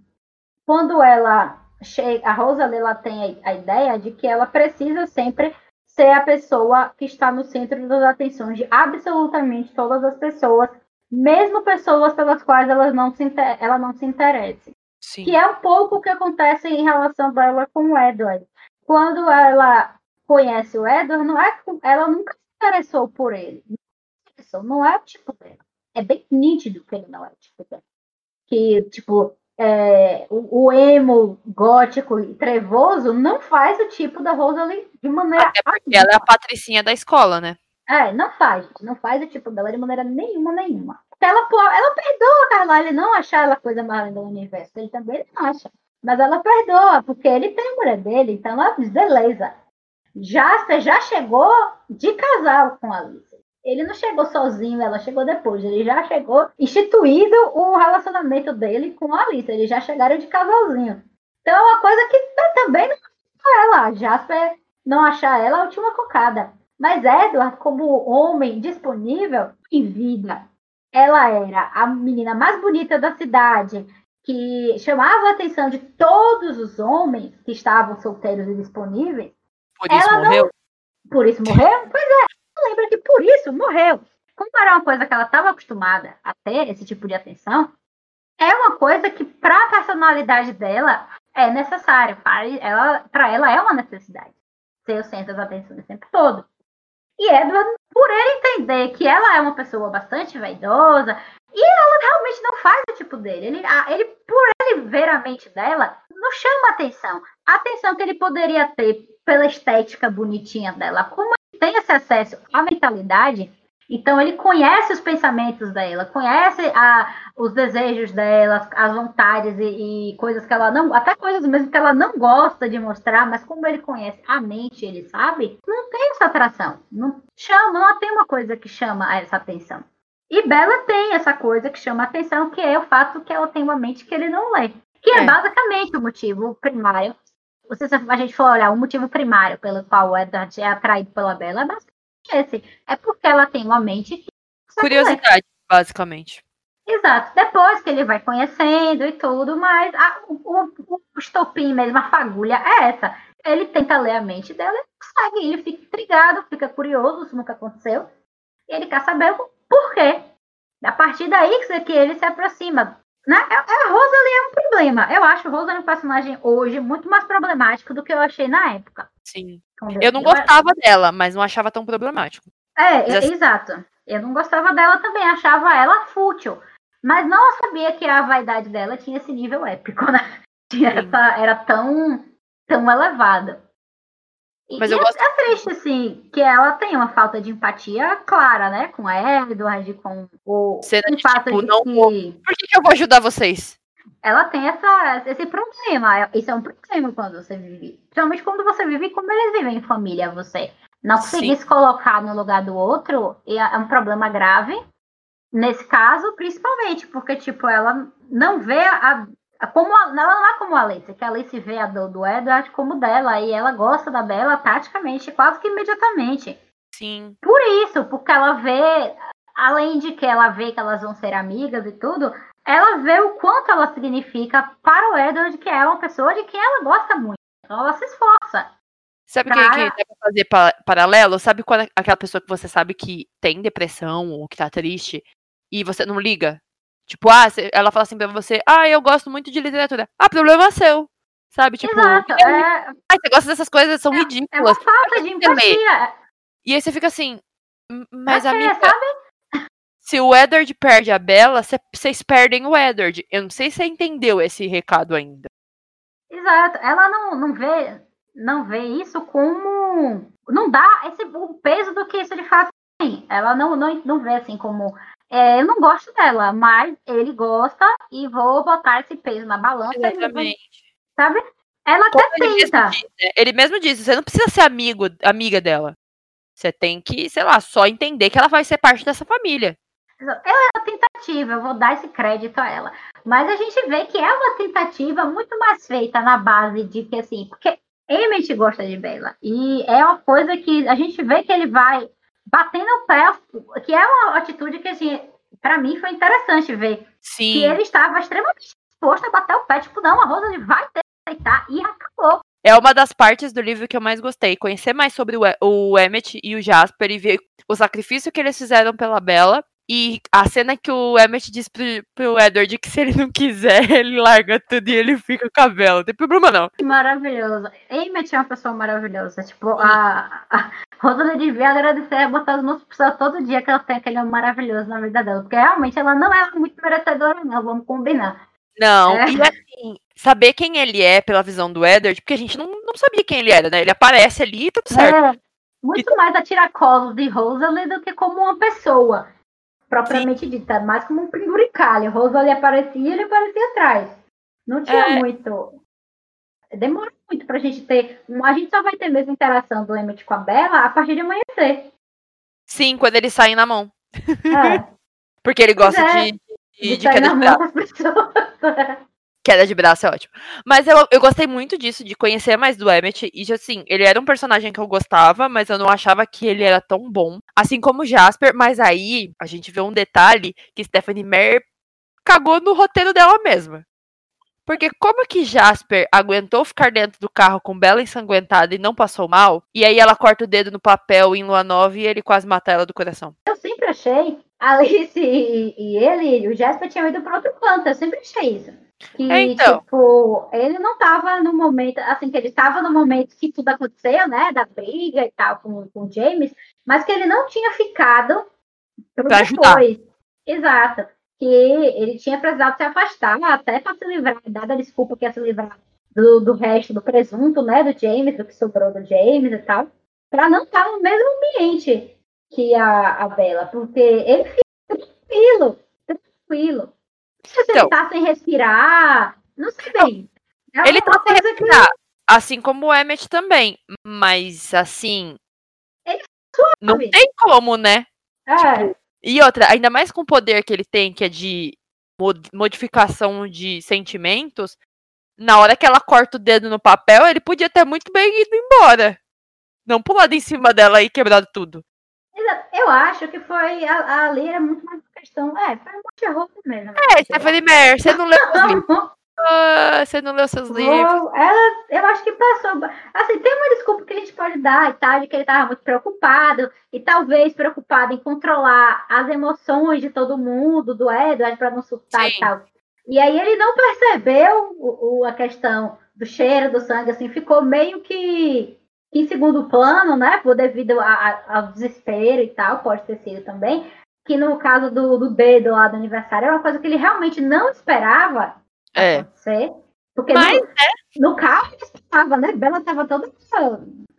quando ela chega, a Rosalie ela tem a, a ideia de que ela precisa sempre ser a pessoa que está no centro das atenções de absolutamente todas as pessoas, mesmo pessoas pelas quais ela não se, ela não se interesse. Sim. Que é um pouco o que acontece em relação dela com o Edward. Quando ela conhece o Edward, não é, ela nunca se interessou por ele. Não é o tipo dela. É bem nítido que ele não é o tipo dela. Que, tipo, é, o, o, emo gótico e trevoso não faz o tipo da Rosalie de maneira. Até porque ela é a patricinha da escola, né? É, não faz, não faz o tipo dela de maneira nenhuma, nenhuma. Ela, ela perdoa a Carlyle não achar ela coisa mais linda do universo. Ele também não acha. Mas ela perdoa, porque ele tem a mulher dele, então ela diz, beleza. Já, você já chegou de casal com a Alice. Ele não chegou sozinho, ela chegou depois. Ele já chegou instituído o relacionamento dele com a Alice. Eles já chegaram de casalzinho. Então é uma coisa que também não ela. Jasper não achar ela a última cocada. Mas Edward, como homem disponível em vida, ela era a menina mais bonita da cidade, que chamava a atenção de todos os homens que estavam solteiros e disponíveis. Por isso ela morreu? Não... Por isso morreu? Pois é lembra que por isso morreu. Como era uma coisa que ela estava acostumada a ter, esse tipo de atenção, é uma coisa que, para a personalidade dela, é necessário. Para ela, ela é uma necessidade ser o centro das atenções o tempo todo. E Edward, por ele entender que ela é uma pessoa bastante vaidosa, e ela realmente não faz o tipo dele. Ele, ele, por ele ver a mente dela, não chama atenção. A atenção que ele poderia ter pela estética bonitinha dela. Como tem esse acesso à mentalidade, então ele conhece os pensamentos dela, conhece a, os desejos dela, as vontades e, e, coisas que ela não, até coisas mesmo que ela não gosta de mostrar, mas como ele conhece a mente, ele sabe, não tem essa atração, não chama, não tem uma coisa que chama essa atenção. E Bela tem essa coisa que chama atenção, que é o fato que ela tem uma mente que ele não lê, que é, é basicamente o motivo primário se a gente for olhar o motivo primário pelo qual o Edward é atraído pela Bella, é basicamente esse. É porque ela tem uma mente. Curiosidade, basicamente. Exato. Depois que ele vai conhecendo e tudo, mas a, o, o, o estopim mesmo, a fagulha é essa. Ele tenta ler a mente dela e consegue. Ele fica intrigado, fica curioso, isso nunca aconteceu. E ele quer saber por quê. A partir daí que ele se aproxima. Né? A, a Rosalie é um problema. Eu acho a Rosalie um personagem hoje muito mais problemático do que eu achei na época. Sim. Eu não gostava dela, mas não achava tão problemático. É, é exato. Eu não gostava dela também, achava ela fútil. Mas não sabia que a vaidade dela tinha esse nível épico, né? Essa, era tão, tão elevada. Mas eu e é, gosto... é triste, assim, que ela tem uma falta de empatia clara, né? Com a Edward, com o, Cena o fato tipo, de não que... Vou... Por que, que eu vou ajudar vocês? Ela tem essa, esse problema. Isso é um problema quando você vive. Principalmente quando você vive como eles vivem em família, você não conseguir se colocar no lugar do outro é um problema grave. Nesse caso, principalmente, porque, tipo, ela não vê a. como a, ela não é como a Alice, que a Alice vê a dor do Edward como dela, e ela gosta da Bella praticamente, quase que imediatamente. Sim. Por isso, porque ela vê, além de que ela vê que elas vão ser amigas e tudo, ela vê o quanto ela significa para o Edward, que é uma pessoa de quem ela gosta muito. Então ela se esforça. Sabe o pra... que, que dá pra fazer pa paralelo? Sabe quando aquela pessoa que você sabe que tem depressão ou que tá triste e você não liga? Tipo, ah, ela fala assim pra você, ah, eu gosto muito de literatura. Ah, problema seu. Sabe? Tipo, Exato, é... ah, você gosta dessas coisas, são é, ridículas. É uma falta de empatia. E aí você fica assim, mas a minha. Sabe? Se o Edward perde a Bela, vocês perdem o Edward. Eu não sei se você entendeu esse recado ainda. Exato. Ela não, não vê não vê isso como. Não dá esse, o peso do que isso de fato tem. Ela não, não, não vê assim como. É, eu não gosto dela, mas ele gosta e vou botar esse peso na balança. Exatamente. sabe? Ela até ele tenta. Mesmo diz, ele mesmo disse: você não precisa ser amigo, amiga dela. Você tem que, sei lá, só entender que ela vai ser parte dessa família. Ela é uma tentativa, eu vou dar esse crédito a ela. Mas a gente vê que é uma tentativa muito mais feita na base de que, assim, porque Emmett gosta de Bella. E é uma coisa que a gente vê que ele vai batendo o pé, que é uma atitude que, assim, para mim foi interessante ver. Sim. Que ele estava extremamente disposto a bater o pé, tipo, não, a Rosa vai ter que aceitar e acabou. É uma das partes do livro que eu mais gostei. Conhecer mais sobre o, o Emmett e o Jasper e ver o sacrifício que eles fizeram pela Bella e a cena que o Emmett diz pro, pro Edward que se ele não quiser, ele larga tudo e ele fica com a vela. Não tem problema, não. Maravilhoso. Emmett é uma pessoa maravilhosa. Tipo, a, a Rosa devia agradecer botar as mãos pro todo dia que ela tem aquele maravilhoso na vida dela. Porque realmente ela não é muito merecedora, não. Vamos combinar. Não, é. e assim, saber quem ele é pela visão do Edward, porque a gente não, não sabia quem ele era, né? Ele aparece ali e tudo certo. É, muito e... mais a tiracolo de Rosalie do que como uma pessoa propriamente Sim. dita, mais como um penduricalho. Rosalie aparecia e ele aparecia atrás. Não tinha é... muito. Demora muito pra gente ter. A gente só vai ter mesmo interação do Emmett com a Bela a partir de amanhecer. Sim, quando eles saem na mão. É. Porque ele gosta é, de, de, de, de de braço. Queda de braço é ótimo. Mas eu, eu gostei muito disso, de conhecer mais do Emmett. E, assim, ele era um personagem que eu gostava, mas eu não achava que ele era tão bom. Assim como o Jasper. Mas aí, a gente vê um detalhe que Stephanie Meyer cagou no roteiro dela mesma. Porque como que Jasper aguentou ficar dentro do carro com Bela ensanguentada e não passou mal? E aí ela corta o dedo no papel em Lua Nova e ele quase mata ela do coração. Eu sempre achei, Alice e, e ele, o Jasper tinham ido para outro canto. Eu sempre achei isso. Que, é, então. tipo, ele não tava no momento, assim, que ele estava no momento que tudo aconteceu, né, da briga e tal com, com o James, mas que ele não tinha ficado pra depois. Exato. Que ele tinha precisado se afastar até para se livrar, dada a desculpa que ia se livrar do, do resto do presunto, né, do James, do que sobrou do James e tal, para não estar no mesmo ambiente que a, a Bela, porque ele fica tranquilo, tranquilo. Se então, ele tá sem respirar, não sei bem. É ele tá sem respirar, que... assim como o Emmet também. Mas assim. Ele não tem como, né? É. Tipo, e outra, ainda mais com o poder que ele tem, que é de modificação de sentimentos, na hora que ela corta o dedo no papel, ele podia ter muito bem ido embora. Não pulado em cima dela e quebrado tudo. Eu acho que foi. A, ali era muito mais questão. É, foi um monte de roupa mesmo. É, Stephanie Meyer, você não leu os livros. Ah, você não leu seus livros. Ela, eu acho que passou. Assim, tem uma desculpa que a gente pode dar e tal, de que ele estava muito preocupado, e talvez preocupado em controlar as emoções de todo mundo, do Edward, para não surtar Sim. e tal. E aí ele não percebeu o, o, a questão do cheiro do sangue, assim, ficou meio que em segundo plano, né? Por devido a, a, ao desespero e tal, pode ter sido também. Que no caso do, do dedo lá do aniversário é uma coisa que ele realmente não esperava é. acontecer. Porque Mas, no, é. no carro ele estava, né? Bela estava toda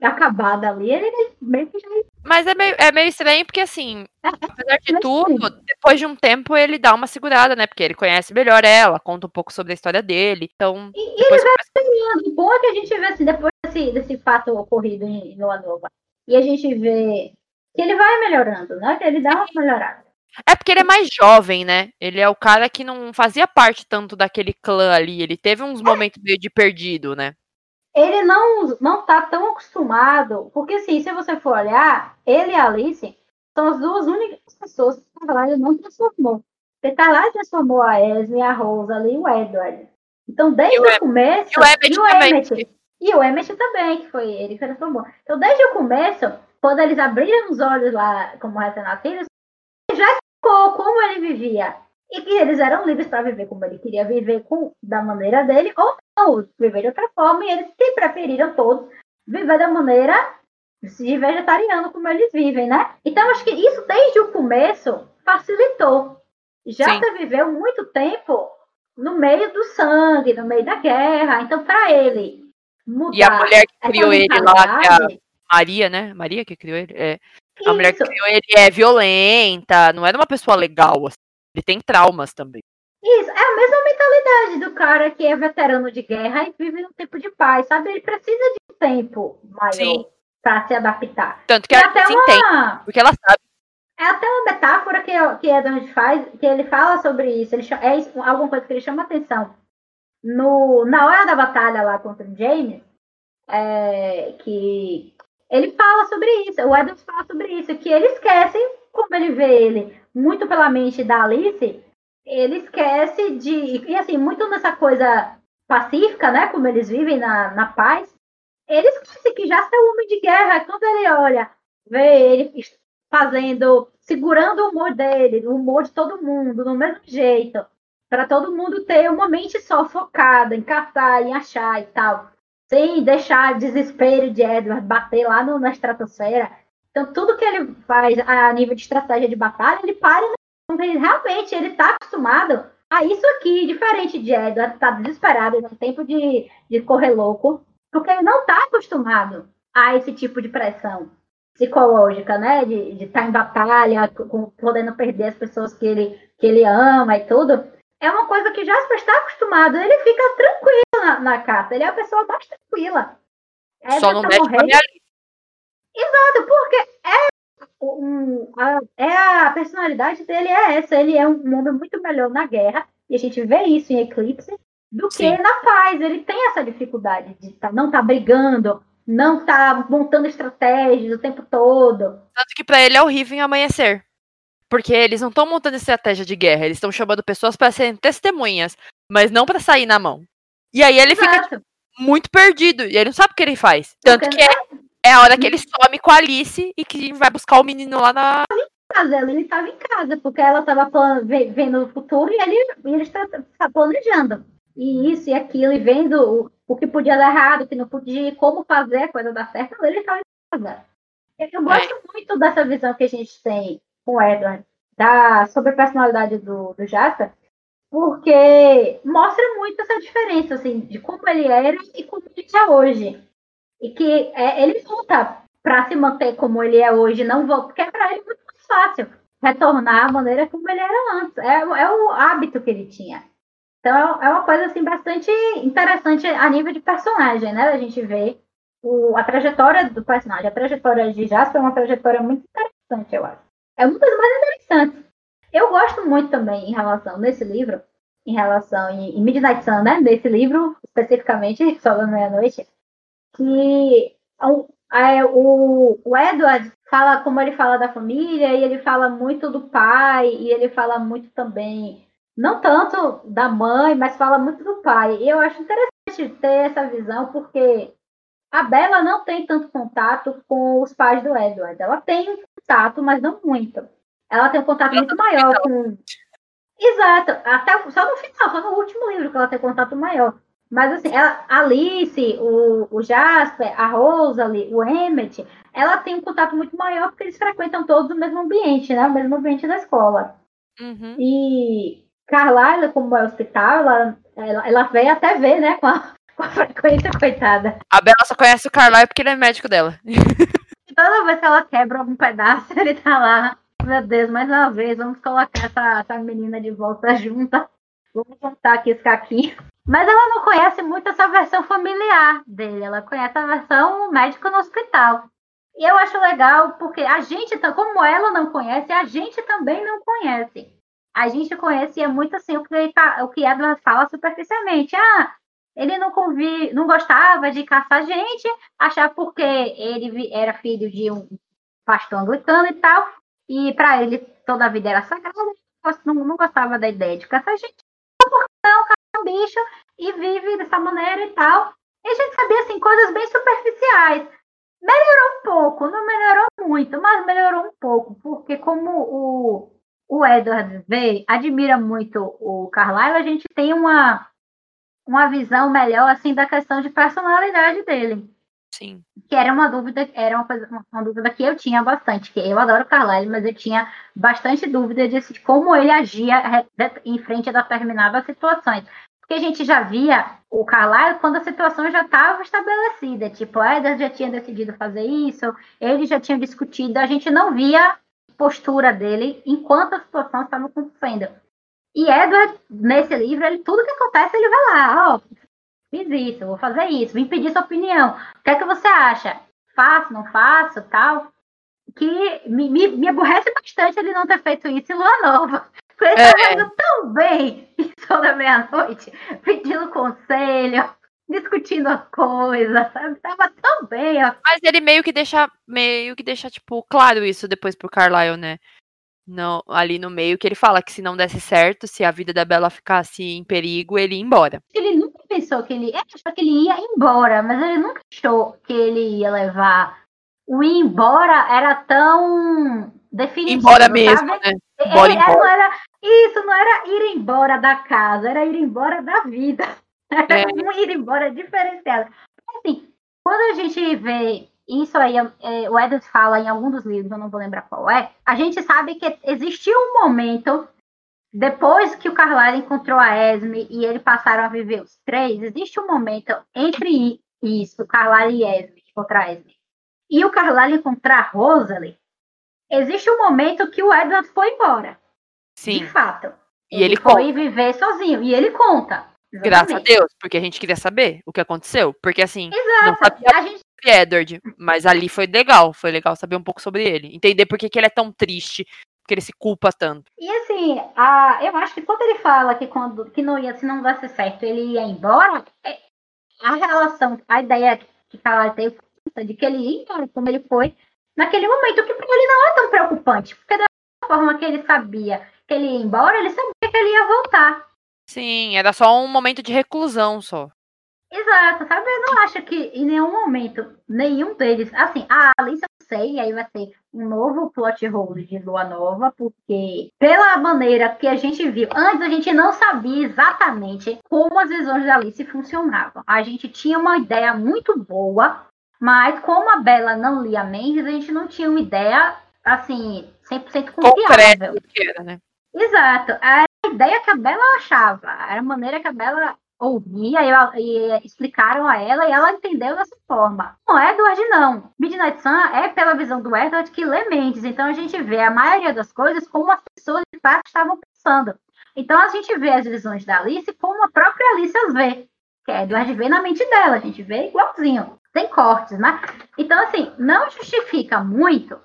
acabada ali, ele meio que já. Mas é meio, é meio estranho porque, assim, é, é apesar de tudo, depois de um tempo ele dá uma segurada, né? Porque ele conhece melhor ela, conta um pouco sobre a história dele. Então. E, e ele vai começa... O bom é que a gente vê assim, depois desse, desse fato ocorrido em Lua Nova, e a gente vê que ele vai melhorando, né? Que ele dá uma melhorada. É porque ele é mais jovem, né? Ele é o cara que não fazia parte tanto daquele clã ali. Ele teve uns momentos meio de perdido, né? Ele não, não tá tão acostumado. Porque, assim, se você for olhar, ele e a Alice são as duas únicas pessoas que, na verdade, ele não transformou. Ele tá lá e transformou a Esme, a Rosa ali e o Edward. Então, desde o, o começo. E o Emmett e o também. Emmett, e o Emmett também, que foi ele que transformou. Então, desde o começo, quando eles abriram os olhos lá como recém-nascidos, já explicou como ele vivia. E que eles eram livres para viver como ele queria viver, com, da maneira dele, ou não, viver de outra forma. E eles se preferiram todos viver da maneira de vegetariano como eles vivem, né? Então, acho que isso desde o começo facilitou. Já Sim. viveu muito tempo no meio do sangue, no meio da guerra. Então, para ele mudar. E a mulher que criou ele lá, que é a Maria, né? Maria que criou ele. É. A mulher que criou ele é violenta, não era uma pessoa legal. Assim. Ele tem traumas também. Isso, é a mesma mentalidade do cara que é veterano de guerra e vive num tempo de paz, sabe? Ele precisa de um tempo maior para se adaptar. Tanto que ela se uma... entende, porque ela sabe. É até uma metáfora que, que Edward faz, que ele fala sobre isso. Ele chama, é isso, alguma coisa que ele chama atenção. No, na hora da batalha lá contra o James, é, que ele fala sobre isso, o Edward fala sobre isso, que ele esquece, como ele vê ele muito pela mente da Alice, ele esquece de. E assim, muito nessa coisa pacífica, né? Como eles vivem na, na paz, ele esquece que já é um homem de guerra. Quando ele olha, vê ele fazendo, segurando o humor dele, o humor de todo mundo, do mesmo jeito, para todo mundo ter uma mente só focada em caçar, em achar e tal, sem deixar desespero de Edward bater lá no, na estratosfera. Então, tudo que ele faz a nível de estratégia de batalha, ele para e realmente ele está acostumado a isso aqui, diferente de Edward, está desesperado no tempo de, de correr louco, porque ele não está acostumado a esse tipo de pressão psicológica, né? De estar tá em batalha, com, podendo perder as pessoas que ele, que ele ama e tudo. É uma coisa que Jasper está acostumado. Ele fica tranquilo na, na caça. Ele é a pessoa mais tranquila. É Só não mexe com a minha Exato, porque é, um, a, é a personalidade dele é essa. Ele é um homem muito melhor na guerra. E a gente vê isso em Eclipse do Sim. que na paz. Ele tem essa dificuldade de tá, não estar tá brigando, não tá montando estratégias o tempo todo. Tanto que para ele é horrível em amanhecer. Porque eles não estão montando estratégia de guerra, eles estão chamando pessoas para serem testemunhas, mas não para sair na mão. E aí ele Exato. fica tipo, muito perdido, e ele não sabe o que ele faz. Tanto que é, é a hora que ele some com a Alice e que vai buscar o menino lá na. Casa, ele estava em casa, porque ela estava vendo o futuro e ele, ele está planejando e isso e aquilo, e vendo o, o que podia dar errado, o que não podia, como fazer a coisa dar certo, ele estava em casa. Eu gosto é. muito dessa visão que a gente tem com o Edward, da, sobre a personalidade do, do Jasper, porque mostra muito essa diferença, assim, de como ele era e como ele é hoje. E que é, ele volta para se manter como ele é hoje, não volta, porque é para ele muito mais fácil retornar à maneira como ele era antes. É, é o hábito que ele tinha. Então é uma coisa assim bastante interessante a nível de personagem, né? A gente vê o, a trajetória do personagem, a trajetória de Jasper é uma trajetória muito interessante, eu acho. É uma das mais interessantes. Eu gosto muito também em relação nesse livro em relação em, Midnight Sun, né? Desse livro, especificamente, Só da Meia-Noite, que é, o, o Edward fala como ele fala da família, e ele fala muito do pai, e ele fala muito também, não tanto da mãe, mas fala muito do pai. E eu acho interessante ter essa visão, porque a Bella não tem tanto contato com os pais do Edward. Ela tem um contato, mas não muito. Ela tem um contato muito maior com. Exato, até só no final, só no último livro que ela tem contato maior. Mas assim, ela, a Alice, o, o Jasper, a Rosalie, o Emmett, ela tem um contato muito maior porque eles frequentam todos o mesmo ambiente, né? O mesmo ambiente da escola. Uhum. E Carlyle, como é hospital, ela, ela, ela veio até ver, né? Com a, com a frequência, coitada. A Bela só conhece o Carlyle porque ele é médico dela. Toda vez que ela quebra algum pedaço, ele tá lá. Meu Deus, mais uma vez, vamos colocar essa, essa menina de volta junta. Vamos contar aqui esse caquinho. Mas ela não conhece muito essa versão familiar dele, ela conhece a versão médico no hospital. E eu acho legal porque a gente, como ela não conhece, a gente também não conhece. A gente conhece é muito assim o que, o que Edward fala superficialmente. Ah, ele não, convi, não gostava de caçar gente, achar porque ele era filho de um pastor anglicano e tal, e para ele toda a vida era sagrada, não, não gostava da ideia de caçar gente. Porque não, caça bicho e vive dessa maneira e tal. E a gente sabia assim, coisas bem superficiais. Melhorou um pouco, não melhorou muito, mas melhorou um pouco, porque como o, o Edward vê, admira muito o Carlyle, a gente tem uma, uma visão melhor assim da questão de personalidade dele. Sim. Que era uma dúvida, era uma, coisa, uma dúvida que eu tinha bastante, que eu adoro Carlyle, mas eu tinha bastante dúvida de, como ele agia em frente a determinadas situações que a gente já via o Carlyle quando a situação já estava estabelecida. Tipo, Edward já tinha decidido fazer isso, eles já tinham discutido, a gente não via postura dele enquanto a situação estava acontecendo. E Edward, nesse livro, ele, tudo que acontece, ele vai lá, ó, fiz isso, vou fazer isso, vim pedir sua opinião. O que é que você acha? Faço, não faço, tal? Que me, me, me aborrece bastante ele não ter feito isso em Lua Nova. Ele é. tá fazendo tão bem toda meia-noite, pedindo conselho, discutindo a coisa, sabe? Tava tão bem. Ó. Mas ele meio que deixa, meio que deixa, tipo, claro isso depois pro Carlyle, né? No, ali no meio, que ele fala que se não desse certo, se a vida da Bela ficasse em perigo, ele ia embora. Ele nunca pensou que ele. Ele achou que ele ia embora, mas ele nunca achou que ele ia levar. O ir embora era tão definitivo. Embora mesmo, sabe? né? Embora, embora. Não era, isso não era ir embora da casa, era ir embora da vida. Era é. um ir embora diferenciado. Assim, quando a gente vê isso aí, é, o Edward fala em algum dos livros, eu não vou lembrar qual é, a gente sabe que existiu um momento, depois que o Carlyle encontrou a Esme e eles passaram a viver os três, existe um momento entre isso, Carlyle e Esme, encontrar a Esme, e o Carlyle encontrar Rosalie, existe um momento que o Edward foi embora. Sim. De fato. E ele, ele foi conta. viver sozinho. E ele conta. Exatamente. Graças a Deus, porque a gente queria saber o que aconteceu. Porque assim, Exato. não sabia a gente... Edward, mas ali foi legal. Foi legal saber um pouco sobre ele. Entender por que, que ele é tão triste, porque ele se culpa tanto. E assim, a, eu acho que quando ele fala que quando que não ia, se não desse certo, ele ia embora, é, a relação, a ideia que ela teve de que ele ia embora, como ele foi, naquele momento, que para ele não é tão preocupante, porque da forma que ele sabia que ele ia embora, ele sabia que ele ia voltar. Sim, era só um momento de reclusão só. Exato, sabe? Eu não acho que em nenhum momento, nenhum deles. Assim, a Alice sei, aí vai ser um novo plot hole de Lua Nova, porque pela maneira que a gente viu, antes a gente não sabia exatamente como as visões da Alice funcionavam. A gente tinha uma ideia muito boa mas como a Bela não lia Mendes, a gente não tinha uma ideia, assim, 100% confiável. Que era, né? Exato. A ideia que a Bela achava, era a maneira que a Bela ouvia e, e, explicaram a ela e ela entendeu dessa forma. O Edward não. Midnight Sun é pela visão do Edward que lê Mendes, então a gente vê a maioria das coisas como as pessoas de fato estavam pensando. Então a gente vê as visões da Alice como a própria Alice as vê. Que a Edward vê na mente dela, a gente vê igualzinho sem cortes, né? Então, assim, não justifica muito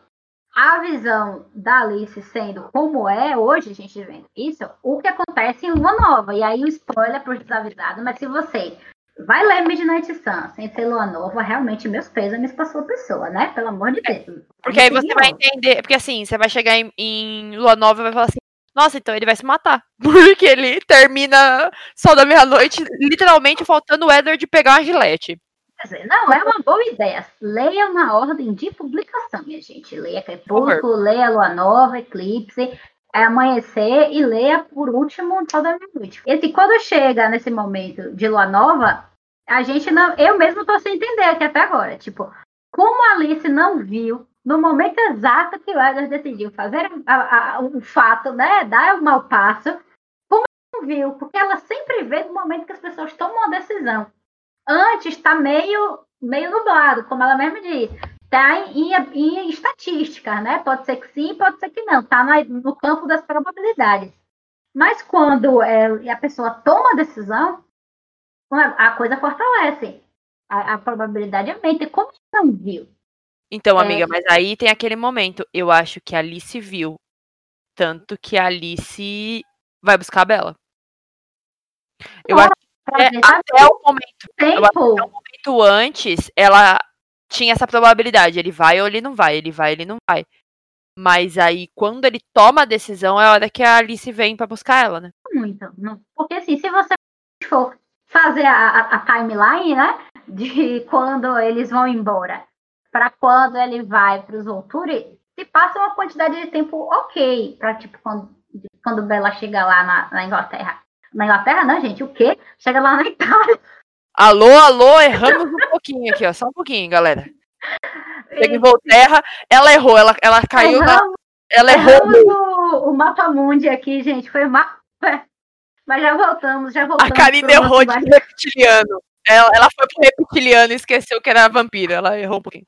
a visão da Alice sendo como é hoje, a gente vendo isso, o que acontece em Lua Nova. E aí o spoiler para os desavisados, mas se você vai ler Midnight Sun sem ser Lua Nova, realmente meus pêsames para sua pessoa, né? Pelo amor de Deus. Porque aí você vai entender, porque assim, você vai chegar em, em Lua Nova e vai falar assim, nossa, então ele vai se matar. Porque ele termina só da meia-noite, literalmente faltando o Edward pegar uma gilete. Não, é uma boa ideia. Leia na ordem de publicação, minha gente. Leia Crepúsculo, leia Lua Nova, Eclipse, Amanhecer e leia por último Sol da Meia-Noite. E quando chega nesse momento de Lua Nova, a gente não. Eu mesmo tô sem entender aqui até agora. Tipo, como a Alice não viu no momento exato que o Edward decidiu fazer a, a, o fato, né, dar o mau passo, como não viu? Porque ela sempre vê no momento que as pessoas tomam uma decisão. Antes está meio, meio nublado, como ela mesma disse. Está em, em, em estatísticas, né? Pode ser que sim, pode ser que não. Está no campo das probabilidades. Mas quando é, a pessoa toma a decisão, a coisa fortalece. A, a probabilidade aumenta. Como não viu? Então, é. amiga, é... mas aí tem aquele momento. Eu acho que a Alice viu. Tanto que a Alice vai buscar a Bela. Eu acho que é, até o momento. Tempo. até o momento antes, ela tinha essa probabilidade. Ele vai ou ele não vai. Ele vai, ele não vai. Mas aí, quando ele toma a decisão, é a hora que a Alice vem para buscar ela, né? Muito. Porque assim, se você for fazer a, a, timeline, né? De quando eles vão embora para quando ele vai para os Volturi, se passa uma quantidade de tempo ok para tipo quando quando Bela chega lá na, na, Inglaterra. Na Inglaterra, não, gente, o quê? Chega lá na Itália. Alô, alô, erramos um pouquinho aqui, ó, só um pouquinho, galera. Chega em Volterra, ela errou, ela, ela caiu erramos, na. Ela errou. O, o mapa mundi aqui, gente, foi uma. Mas já voltamos, já voltamos. A Karine errou de reptiliano. Ela, ela foi pro reptiliano e esqueceu que era vampiro. Ela errou um pouquinho.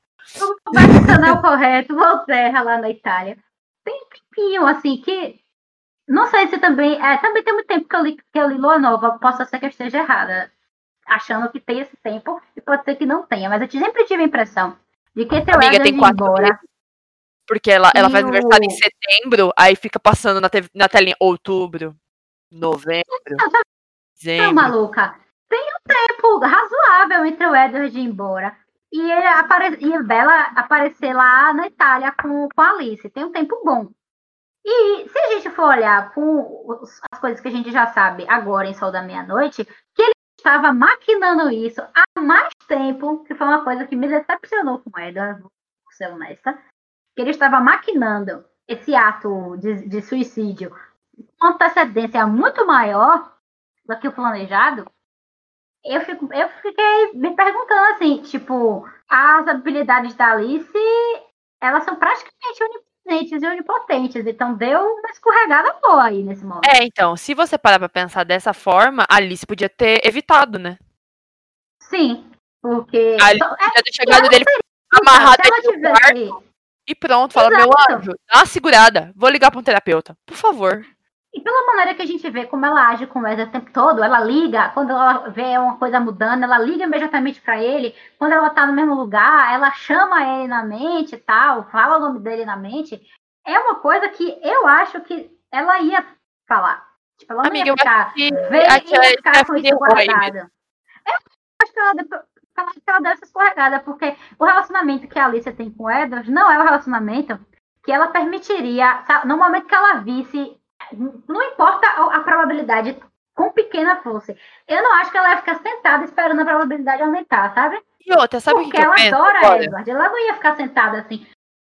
Vai no canal correto, Volterra lá na Itália. Tem um tempinho, assim, que. Não sei se também. É, também tem muito tempo que eu li, que eu li Lua Nova. Posso ser que eu esteja errada. Achando que tem esse tempo. E pode ser que não tenha. Mas eu sempre tive a impressão de que esse Amiga, tem quatro embora. Porque ela, ela faz aniversário em setembro, aí fica passando na, na telinha outubro, novembro. Não, tá, tá maluca. Tem um tempo razoável entre o Edward ir embora e, ele apare... e a Bela aparecer lá na Itália com, com a Alice. Tem um tempo bom. E se a gente for olhar com as coisas que a gente já sabe agora em Sol da Meia-Noite, que ele estava maquinando isso há mais tempo, que foi uma coisa que me decepcionou com Edward, vou ser honesta, que ele estava maquinando esse ato de, de suicídio com antecedência muito maior do que o planejado, eu, fico, eu fiquei me perguntando assim, tipo, as habilidades da Alice, elas são praticamente onipresentes e onipotentes, então deu uma escorregada boa aí nesse momento. É, então, se você parar pra pensar dessa forma, a Alice podia ter evitado, né? Sim, porque... A Alice podia ter chegado dele amarrado no quarto e pronto, fala, Exato. meu anjo, dá uma segurada, vou ligar pra um terapeuta, por favor. E pela maneira que a gente vê como ela age com o Wesley o tempo todo, ela liga, quando ela vê uma coisa mudando, ela liga imediatamente para ele. Quando ela tá no mesmo lugar, ela chama ele na mente e tal, fala o nome dele na mente. É uma coisa que eu acho que ela ia falar. Tipo, ela Amiga, ia ficar, ver, ia ficar com isso guardado. Eu acho que ela, que ela deve ser escorregada, porque o relacionamento que a Alicia tem com o Edward não é o relacionamento que ela permitiria, no momento que ela visse não importa a, a probabilidade, com pequena fosse. Eu não acho que ela ia ficar sentada esperando a probabilidade aumentar, sabe? E outra, sabe o que, ela eu adora penso, Edward. Ela não ia ficar sentada assim.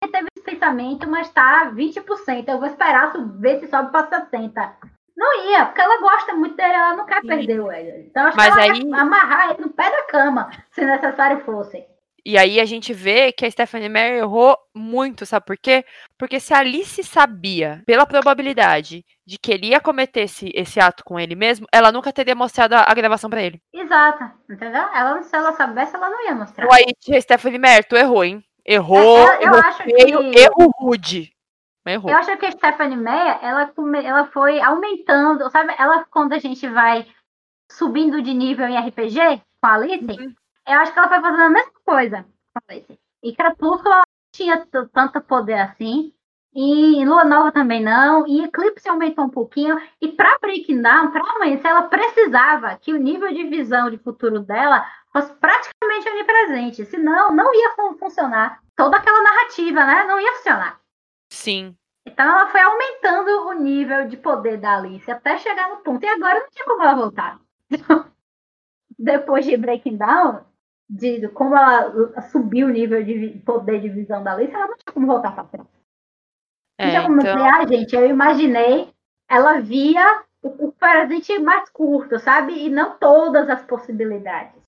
Teve esse pensamento, mas tá 20%. Eu vou esperar ver se sobe para 60%. Não ia, porque ela gosta muito dele, ela não quer Sim. perder o Edward. Então acho mas que ela aí... ia amarrar ele no pé da cama, se necessário fosse. E aí a gente vê que a Stephanie Meyer errou muito, sabe por quê? Porque se a Alice sabia, pela probabilidade, de que ele ia cometer esse, esse ato com ele mesmo, ela nunca teria mostrado a, a gravação para ele. Exato, entendeu? Ela, se ela soubesse, ela não ia mostrar. O aí, Stephanie Meyer, tu errou, hein? Errou, é, eu, eu acho feio, que... erro rude. Errou. Eu acho que a Stephanie Meyer, ela, ela foi aumentando, sabe? Ela, quando a gente vai subindo de nível em RPG com a Alice, uhum. Eu acho que ela foi fazendo a mesma coisa. E Crepúsculo, tinha tanto poder assim. E Lua Nova também não. E Eclipse aumentou um pouquinho. E para Breakdown, para amanhecer, ela precisava que o nível de visão de futuro dela fosse praticamente onipresente. Senão, não ia funcionar. Toda aquela narrativa, né? Não ia funcionar. Sim. Então ela foi aumentando o nível de poder da Alice até chegar no ponto. E agora não tinha como ela voltar. Depois de Breaking Down, de como ela subiu o nível de poder de visão da Alice, ela não tinha como voltar para trás. É, então, então... ah, gente, eu imaginei, ela via o, o presente mais curto, sabe? E não todas as possibilidades.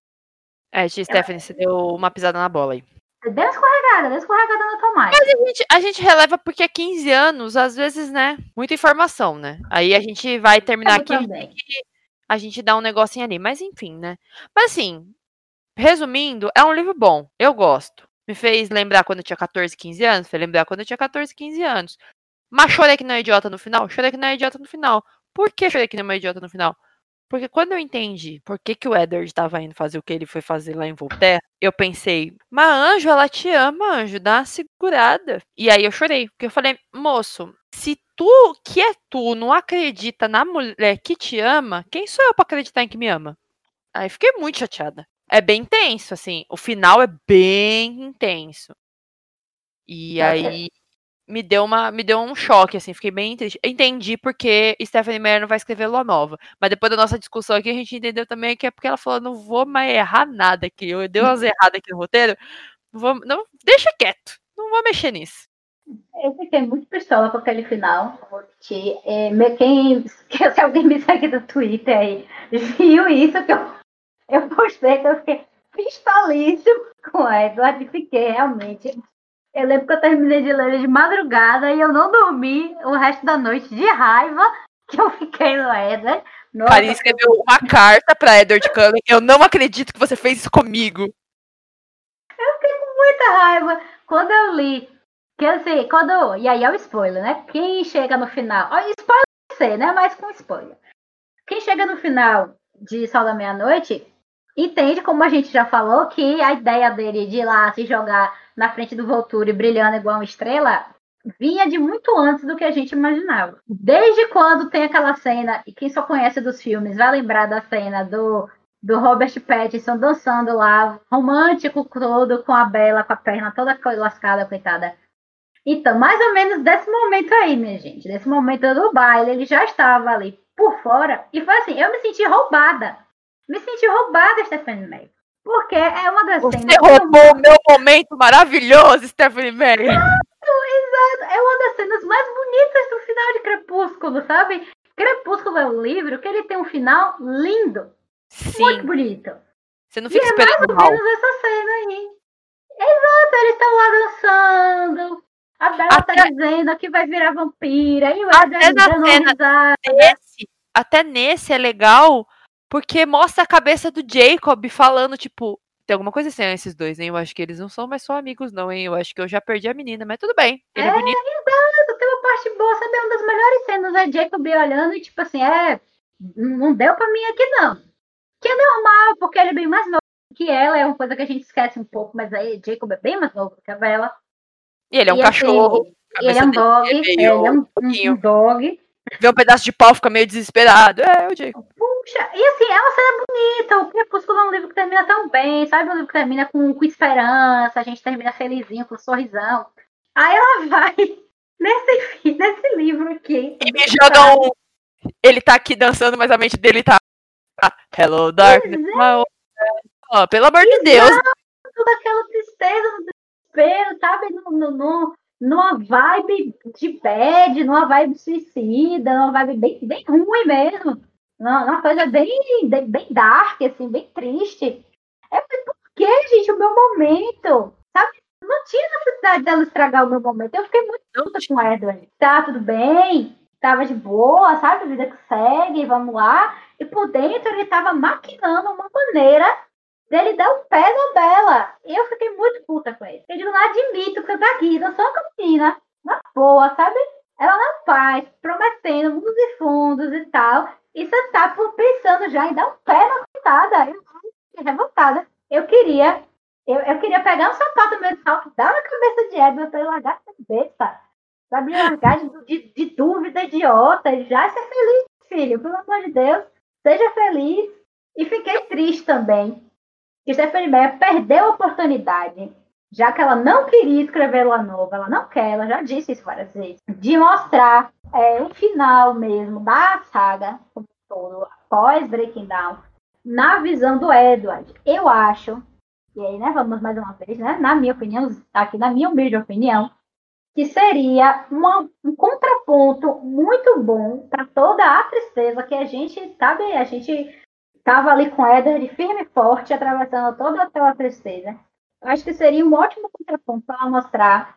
É, Stephanie, você deu uma pisada na bola aí. Deu escorregada, deu escorregada no tomate. Mas a gente, a gente releva porque é 15 anos, às vezes, né? Muita informação, né? Aí a gente vai terminar aqui a gente dá um negocinho ali. Mas enfim, né? Mas assim, resumindo, é um livro bom. Eu gosto. Me fez lembrar quando eu tinha 14, 15 anos. Fez lembrar quando eu tinha 14, 15 anos. Mas chorei que não é idiota no final? Chorei que não é idiota no final. Por que chorei que não é idiota no final? Porque quando eu entendi por que, que o Edward estava indo fazer o que ele foi fazer lá em Voltaire, eu pensei, mas Anjo, ela te ama, Anjo, dá uma segurada. E aí eu chorei, porque eu falei, moço, se tu, que é tu, não acredita na mulher que te ama, quem sou eu para acreditar em que me ama? Aí fiquei muito chateada. É bem intenso, assim. O final é bem intenso. E aí me deu uma me deu um choque assim, fiquei bem triste. Entendi porque Stephanie Meyer não vai escrever Lua Nova, mas depois da nossa discussão aqui a gente entendeu também que é porque ela falou não vou mais errar nada aqui. Eu dei umas erradas aqui no roteiro. Não vou, não deixa quieto. Não vou mexer nisso. Eu fiquei muito pistola com aquele final. Porque, é, quem, se alguém me segue no Twitter aí, viu isso que eu, eu postei, que eu fiquei pistolíssimo com o Edward. Fiquei realmente eu lembro que eu terminei de ler de madrugada e eu não dormi o resto da noite de raiva que eu fiquei no Edward. Karine escreveu uma carta para Edward Cullen. Eu não acredito que você fez isso comigo. Eu fiquei com muita raiva quando eu li. Que assim, quando. E aí é o spoiler, né? Quem chega no final. Spoiler sei, né? Mas com spoiler. Quem chega no final de Sol da Meia-Noite entende, como a gente já falou, que a ideia dele de ir lá se jogar na frente do Volturi brilhando igual uma estrela vinha de muito antes do que a gente imaginava. Desde quando tem aquela cena, e quem só conhece dos filmes vai lembrar da cena do, do Robert Pattinson dançando lá, romântico todo, com a Bela, com a perna toda lascada, coitada. Então, mais ou menos desse momento aí, minha gente, desse momento do baile, ele já estava ali por fora, e foi assim, eu me senti roubada. Me senti roubada, Stephanie May. Porque é uma das Você cenas. Você roubou o meu momento maravilhoso, Stephanie Meyer. Exato, exato. É uma das cenas mais bonitas do final de Crepúsculo, sabe? Crepúsculo é um livro que ele tem um final lindo. Sim. Muito bonito. Você não fica e esperando é mais ou menos essa cena aí. Exato, eles estão lá dançando. A Bela tá até... tá dizendo que vai virar vampira. E o Edward dando cena nesse, Até nesse é legal porque mostra a cabeça do Jacob falando, tipo, tem alguma coisa assim, esses dois, hein? Eu acho que eles não são mais só amigos, não, hein? Eu acho que eu já perdi a menina, mas tudo bem. Ele é, é bonito. Tem uma parte boa, sabe? Uma das melhores cenas é Jacob olhando e, tipo assim, é. Não deu pra mim aqui, não. Que é normal, porque ele é bem mais novo que ela, é uma coisa que a gente esquece um pouco, mas aí Jacob é bem mais novo que a Bella. E ele é um e, assim, cachorro. Assim, ele é um dog, é ele é um, um, um dog. Vê um pedaço de pau, fica meio desesperado. É, o Jacob. Puxa, e assim, é uma cena bonita. O Crepúsculo é um livro que termina tão bem, sabe? Um livro que termina com, com esperança, a gente termina felizinho, com um sorrisão. Aí ela vai nesse, nesse livro aqui. E me joga um. Ele tá aqui dançando, mas a mente dele tá. Hello, Darkness. Oh, pelo amor de Deus. Toda aquela tristeza, desespero, sabe? No, no, no, numa vibe de bad, numa vibe suicida, numa vibe bem, bem ruim mesmo. Uma coisa bem, bem dark, assim, bem triste. É por que, gente, o meu momento? Sabe? Não tinha necessidade dela estragar o meu momento. Eu fiquei muito puta com o Edward. Tá, tudo bem, tava de boa, sabe? A vida que segue, vamos lá. E por dentro ele tava maquinando uma maneira dele dar o um pé na Bela. E eu fiquei muito puta com ele. Eu digo, não admito que você tá aqui, eu sou uma menina, na boa, sabe? Ela na paz, prometendo mundos e fundos e tal. E você já em dar um pé na coitada. Eu fiquei revoltada. Eu queria Eu, eu queria pegar um sapato mesmo, dar na cabeça de Edward e largar a cabeça. Sabe, largar de, de, de dúvida idiota e já ser feliz, filho. Pelo amor de Deus, seja feliz. E fiquei triste também. Que Stephanie Meyer perdeu a oportunidade, já que ela não queria escrever Lua Nova, ela não quer, ela já disse isso várias vezes, de mostrar é, o final mesmo da saga, como todo, após Breaking Down, na visão do Edward. Eu acho e aí, né, vamos mais uma vez, né, na minha opinião, aqui na minha humilde opinião, que seria uma, um contraponto muito bom para toda a tristeza que a gente, sabe, a gente estava ali com Edward firme e forte, atravessando toda aquela tristeza. Eu acho que seria um ótimo contraponto para mostrar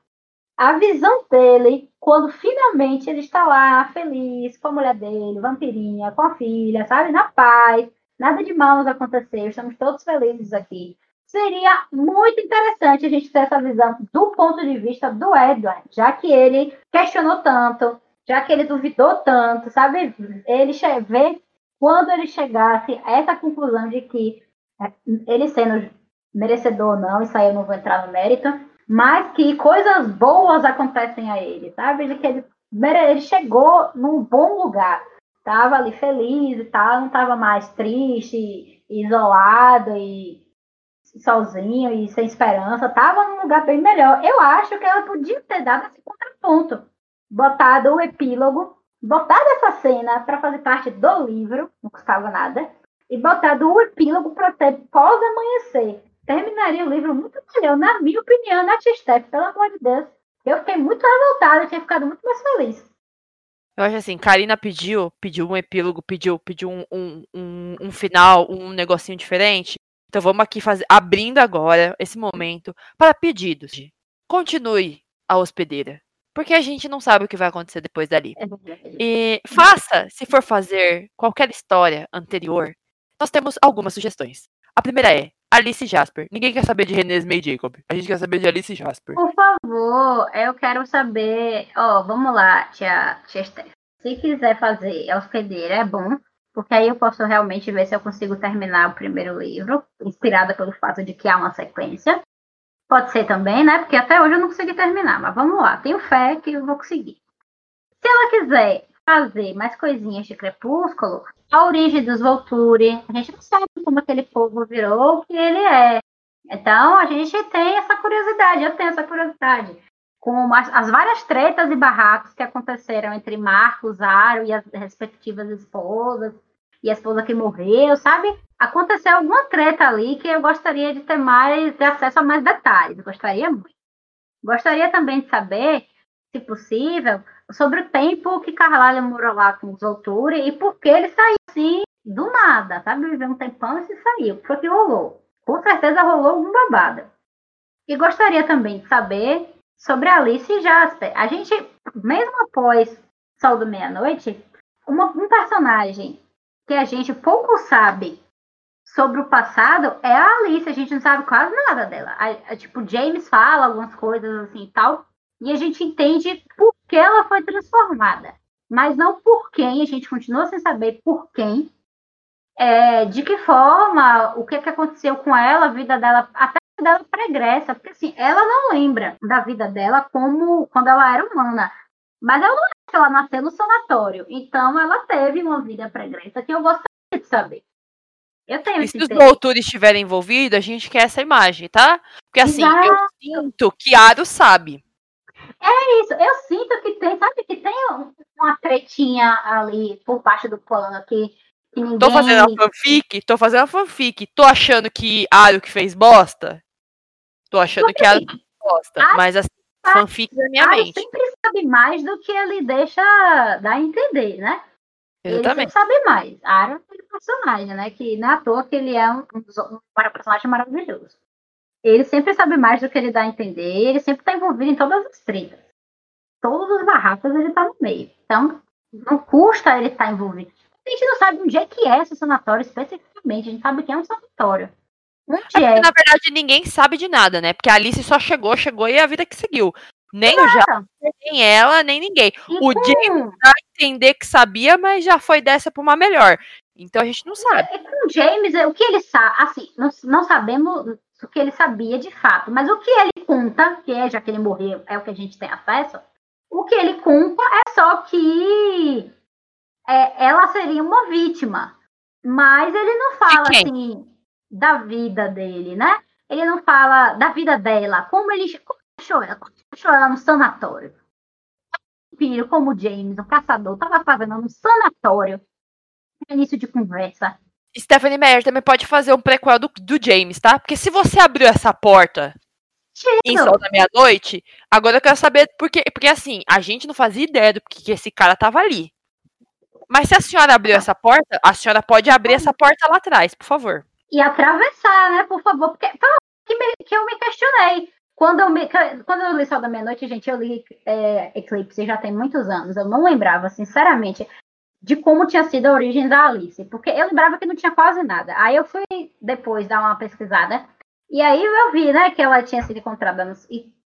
a visão dele quando finalmente ele está lá feliz com a mulher dele, vampirinha, com a filha, sabe, na paz, nada de mal nos aconteceu, estamos todos felizes aqui seria muito interessante a gente ter essa visão do ponto de vista do Edward, já que ele questionou tanto, já que ele duvidou tanto, sabe? Ele vê quando ele chegasse a essa conclusão de que é, ele sendo merecedor ou não, isso aí eu não vou entrar no mérito, mas que coisas boas acontecem a ele, sabe? De que ele, ele chegou num bom lugar, estava ali feliz e tal, não estava mais triste, isolado e sozinho e sem esperança, tava num lugar bem melhor. Eu acho que ela podia ter dado esse contraponto, botado o epílogo, botado essa cena para fazer parte do livro, não custava nada, e botado o epílogo para ter pós-amanhecer. Terminaria o livro muito melhor, na minha opinião, na Tia Steph, pelo amor de Deus. Eu fiquei muito revoltada, eu tinha ficado muito mais feliz. Eu acho assim, Karina pediu, pediu um epílogo, pediu, pediu um, um, um, um final, um negocinho diferente. Então vamos aqui fazer, abrindo agora esse momento para pedidos. Continue a hospedeira, porque a gente não sabe o que vai acontecer depois dali. É e faça, se for fazer qualquer história anterior, nós temos algumas sugestões. A primeira é Alice Jasper. Ninguém quer saber de René May Jacob. A gente quer saber de Alice Jasper. Por favor, eu quero saber. Ó, oh, vamos lá, tia, tia. Se quiser fazer hospedeira, é bom porque aí eu posso realmente ver se eu consigo terminar o primeiro livro, inspirada pelo fato de que há uma sequência. Pode ser também, né? Porque até hoje eu não consegui terminar, mas vamos lá, tenho fé que eu vou conseguir. Se ela quiser fazer mais coisinhas de Crepúsculo, a origem dos Volturi, a gente não sabe como aquele povo virou o que ele é. Então a gente tem essa curiosidade, eu tenho essa curiosidade com as, as, várias tretas e barracos que aconteceram entre Marcos, Aro e as respectivas esposas, e a esposa que morreu, sabe? Aconteceu alguma treta ali que eu gostaria de ter mais acesso a mais detalhes. Gostaria muito. Gostaria também de saber, se possível, sobre o tempo que Carlalho morou lá com os Outuri e por que ele saiu assim do nada, sabe? Viveu um tempão e se saiu. Foi que rolou? Com certeza rolou algum babado. E gostaria também de saber sobre Alice e Jasper. A gente, mesmo após Sol do Meia-Noite, um personagem que a gente pouco sabe sobre o passado é a Alice. A gente não sabe quase nada dela. A, a, tipo, James fala algumas coisas assim e tal, e a gente entende por que ela foi transformada. Mas não por quem, a gente continua sem saber por quem, é, de que forma, o que, que aconteceu com ela, a vida dela, até dela pregressa, porque assim, ela não lembra da vida dela como quando ela era humana. Mas ela não lembra que ela nasceu no sanatório. Então ela teve uma vida pregressa que eu gostaria de saber. Eu tenho e se os doutores estiverem envolvidos, a gente quer essa imagem, tá? Porque assim, Exato. eu sinto que Aro sabe. É isso, eu sinto que tem, sabe, que tem uma tretinha ali por baixo do pano que Ninguém... Tô fazendo a fanfic, tô fazendo a fanfic. Tô achando que Aro que fez bosta? Tô achando que ela gosta, a, mas assim, a, fanfic da minha mente. sempre sabe mais do que ele deixa dar a entender, né? Exatamente. Ele sabe mais. Aaron é um personagem, né? Que não é à toa que ele é um, um, um personagem maravilhoso. Ele sempre sabe mais do que ele dá a entender, ele sempre tá envolvido em todas as tretas. Todos os barracos ele tá no meio. Então, não custa ele estar tá envolvido. A gente não sabe onde é que é esse sanatório especificamente, a gente sabe que é um sanatório. Onde é? Na verdade, ninguém sabe de nada, né? Porque a Alice só chegou, chegou e é a vida que seguiu. Nem Exato. o Jasper, nem ela, nem ninguém. E o James dá a entender que sabia, mas já foi dessa pra uma melhor. Então a gente não sabe. E com o James, o que ele sabe, assim, não, não sabemos o que ele sabia de fato. Mas o que ele conta, que é, já que ele morreu, é o que a gente tem acesso, o que ele conta é só que é, ela seria uma vítima. Mas ele não fala assim da vida dele, né? Ele não fala da vida dela, como ele como achou ela, como achou ela no sanatório. Filho, como James, o caçador, estava fazendo no sanatório. Início de conversa. Stephanie Meyer também pode fazer um prequel do, do James, tá? Porque se você abriu essa porta Tiro. em Sol da Meia-Noite, agora eu quero saber porque, porque assim, a gente não fazia ideia do que, que esse cara tava ali. Mas se a senhora abriu essa porta, a senhora pode abrir essa porta lá atrás, por favor. E atravessar, né, por favor, porque foi que, me, que eu me questionei. Quando eu, me, quando eu li Sol da Meia-Noite, gente, eu li é, Eclipse já tem muitos anos. Eu não lembrava, sinceramente, de como tinha sido a origem da Alice, porque eu lembrava que não tinha quase nada. Aí eu fui depois dar uma pesquisada, e aí eu vi, né, que ela tinha sido encontrada no,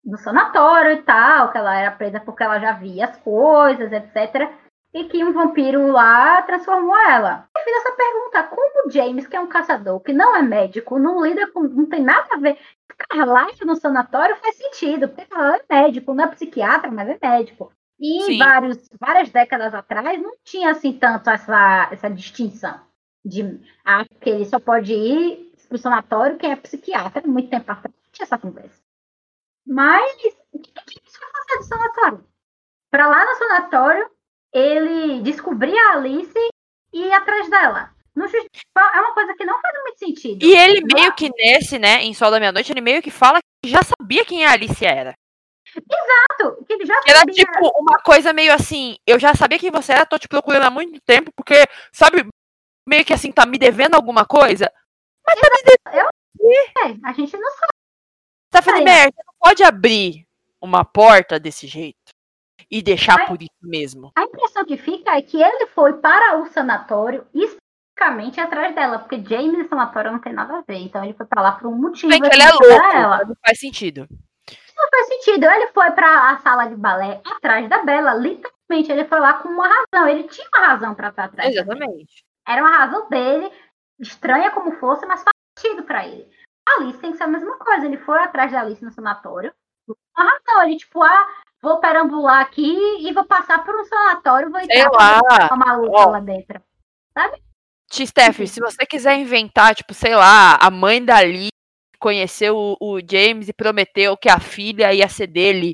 no sanatório e tal, que ela era presa porque ela já via as coisas, etc e que um vampiro lá transformou ela. Eu fiz essa pergunta, como James, que é um caçador, que não é médico, não lida com, não tem nada a ver, ficar lá no sanatório faz sentido, porque ela é médico, não é psiquiatra, mas é médico. E vários, várias décadas atrás não tinha assim tanto essa, essa distinção de ah, que ele só pode ir pro sanatório quem é psiquiatra, muito tempo atrás não tinha essa conversa. Mas o que, que isso vai fazer do sanatório? Para lá no sanatório, ele descobrir a Alice e ir atrás dela. é uma coisa que não faz muito sentido. E ele meio que nesse, né, em Sol da Meia-Noite, ele meio que fala que já sabia quem a Alice era. Exato, que ele já Era tipo uma coisa meio assim, eu já sabia quem você era, tô te procurando há muito tempo, porque, sabe, meio que assim, tá me devendo alguma coisa. Mas tá me devendo. Eu... É, a gente não sabe. Tá falando, merda, você não pode abrir uma porta desse jeito e deixar a, por isso mesmo. A impressão que fica é que ele foi para o sanatório especificamente atrás dela, porque James e sanatório não tem nada a ver. Então ele foi para lá por um motivo. Bem que ele é louco, ela. não faz sentido. Não faz sentido. Ele foi para a sala de balé atrás da Bela, literalmente. Ele foi lá com uma razão. Ele tinha uma razão para estar atrás. Exatamente. Era uma razão dele, estranha como fosse, mas faz sentido para ele. A Alice tem que ser a mesma coisa. Ele foi atrás da Alice no sanatório. Uma razão. Ele, tipo, ah, vou perambular aqui e vou passar por um sanatório, vou entrar com uma maluca lá dentro. Sabe? Steph, se você quiser inventar, tipo, sei lá, a mãe dali conheceu o, o James e prometeu que a filha ia ser dele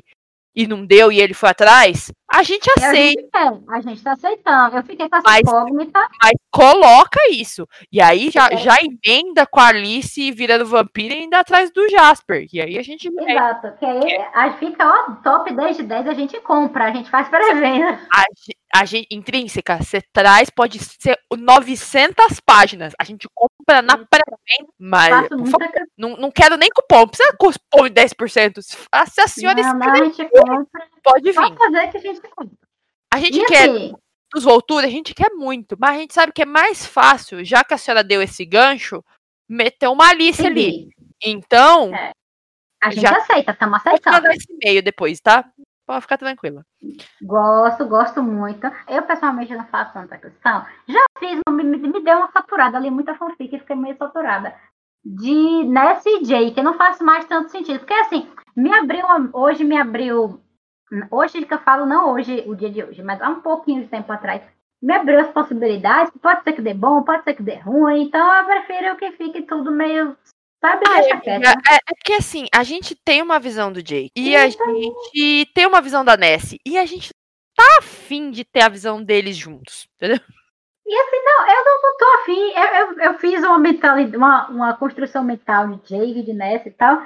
e não deu e ele foi atrás, a gente aceita. A gente, a gente tá aceitando. Eu fiquei com essa mas, incógnita. Mas coloca isso. E aí já, é. já emenda com a Alice virando vampiro e ainda atrás do Jasper. E aí a gente. Exato. Que aí é. fica, ó, top 10 de 10, a gente compra, a gente faz pré-venda. A, a gente, intrínseca, você traz, pode ser 900 páginas. A gente compra na pré-venda. Mas favor, não, não quero nem cupom. Não precisa cupom de 10%. Se a senhora não, não, a gente compra. Pode vir. Pode fazer que a gente compra. A gente e quer. Assim, dos Voltura, a gente quer muito, mas a gente sabe que é mais fácil, já que a senhora deu esse gancho, meter uma Alice ali. Então. É. A gente já aceita, estamos aceitando. Vou mandar esse e-mail depois, tá? Pode ficar tranquila. Gosto, gosto muito. Eu, pessoalmente, não faço tanta questão. Já fiz, me, me deu uma saturada ali, muita fanfic, fiquei meio saturada. De Ness e Jay, que não faz mais tanto sentido. Porque, assim, me abriu, hoje me abriu hoje que eu falo, não hoje, o dia de hoje, mas há um pouquinho de tempo atrás, me abriu as possibilidades, pode ser que dê bom, pode ser que dê ruim, então eu prefiro que fique tudo meio Sabe, ah, é, é, é, porque assim, a gente tem uma visão do Jake e a gente tem uma visão da Nessie e a gente tá afim de ter a visão deles juntos, entendeu? E assim, não, eu não, não tô afim. Eu, eu, eu fiz uma, mental, uma, uma construção mental de Jake, de Nessie e tal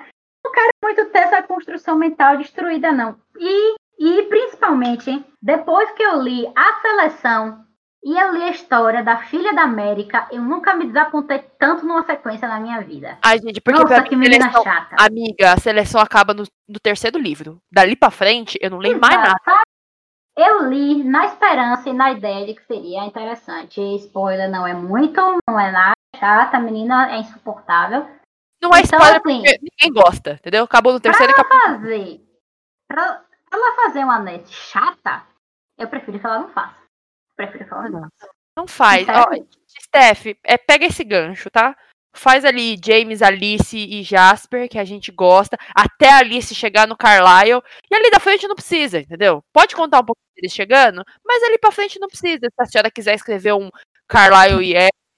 não quero muito ter essa construção mental destruída, não. E, e principalmente, depois que eu li a seleção e eu li a história da filha da América, eu nunca me desapontei tanto numa sequência na minha vida. Ai, gente, porque Nossa, que menina seleção, chata. Amiga, a seleção acaba no, no, terceiro livro. Dali pra frente, eu não leio Exato. mais nada. Eu li na esperança e na ideia de que seria interessante. Spoiler não é muito, não é nada chata, a menina é insuportável. Não é então, spoiler assim, porque ninguém gosta, entendeu? Acabou no terceiro e acabou. Fazer, pra ela fazer uma net chata, eu prefiro que ela não faça. Prefiro que ela não faça. Não faz. Ó, Steph, é, pega esse gancho, tá? faz ali James, Alice e Jasper, que a gente gosta, até a Alice chegar no Carlisle, e ali da frente não precisa, entendeu? Pode contar um pouco deles chegando, mas ali pra frente não precisa. Se a senhora quiser escrever um Carlisle e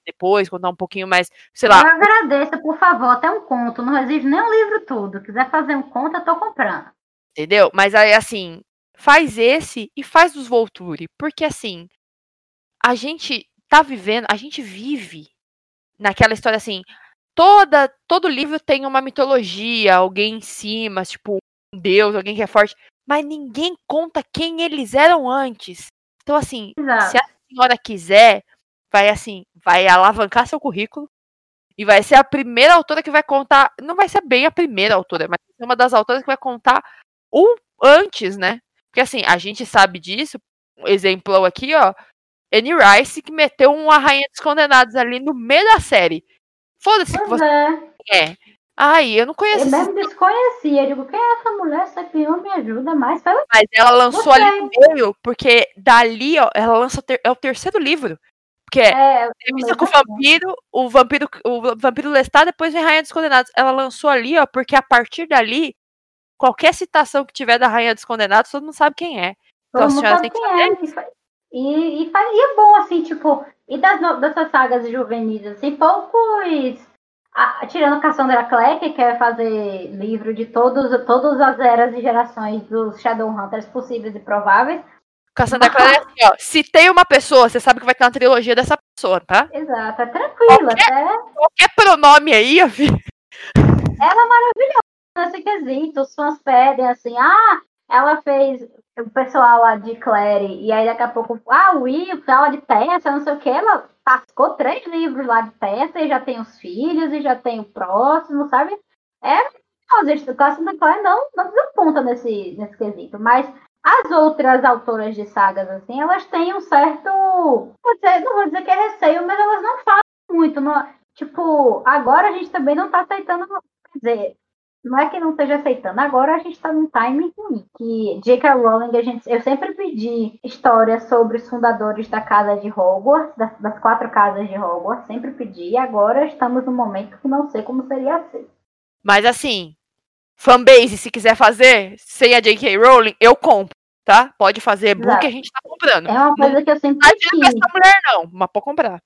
depois, contar um pouquinho mais, sei lá. Eu agradeço, por favor, até um conto, não exige nem um livro todo. Quiser fazer um conto, eu tô comprando. Entendeu? Mas aí, assim, faz esse e faz os Volturi, porque assim, a gente tá vivendo, a gente vive naquela história assim, toda todo livro tem uma mitologia, alguém em cima, tipo um deus, alguém que é forte, mas ninguém conta quem eles eram antes. Então assim, Exato. se a senhora quiser, vai assim, vai alavancar seu currículo e vai ser a primeira autora que vai contar, não vai ser bem a primeira autora, mas uma das autoras que vai contar o antes, né? Porque assim, a gente sabe disso, um exemplo aqui, ó, Annie Rice que meteu uma Rainha dos Condenados ali no meio da série. Foda-se que você é. é. Ai, eu não Eu conheço esse mesmo desconhecia. Eu digo, quem é essa mulher? Essa criança me ajuda mais. Mas ela lançou Você. ali no meio, porque dali, ó, ela lança é o terceiro livro. Porque é é, Entrevista com o vampiro, o vampiro, o vampiro Lestat, depois vem Rainha dos Condenados. Ela lançou ali, ó, porque a partir dali, qualquer citação que tiver da Rainha dos Condenados, todo mundo sabe quem é. Então a senhora tem que é. E, fa- e, e, fa- e é bom, assim, tipo, e das, dessas sagas juvenis, assim, poucos. a- tirando Cassandra Clare, que quer fazer livro de todos, todas as eras e gerações dos Shadowhunters possíveis e prováveis. Cassandra Clare é assim, ó. Se tem uma pessoa, você sabe que vai ter uma trilogia dessa pessoa, tá? Exato, é tranquilo, até Qualquer pronome aí, ó, filho. nesse quesito. Os fãs pedem assim, ah, ela fez o pessoal lá de Clary, e aí daqui a pouco, ah, o Will fala de Tessa, não sei o que, ela tascou três livros lá de Tessa e já tem os filhos e já tem o próximo, sabe? É, o Cassandra Clare não, não desaponta nesse, nesse quesito, mas as outras autoras de sagas, assim, elas têm um certo, vou dizer- não vou dizer que é receio, mas elas não falam muito, tipo, agora a gente também não tá aceitando, quer dizer, não é que não esteja aceitando, agora a gente está num timing ruim. Que J.K. Rowling, a gente, eu sempre pedi histórias sobre os fundadores da casa de Hogwarts, das, das quatro casas de Hogwarts, sempre pedi, e agora estamos num momento que não sei como seria ser. Mas assim, fanbase, se quiser fazer, sem a J.K. Rowling, eu compro, tá? Pode fazer book que a gente tá comprando. É uma coisa que eu sempre Não adianta essa mulher, não, mas pode comprar.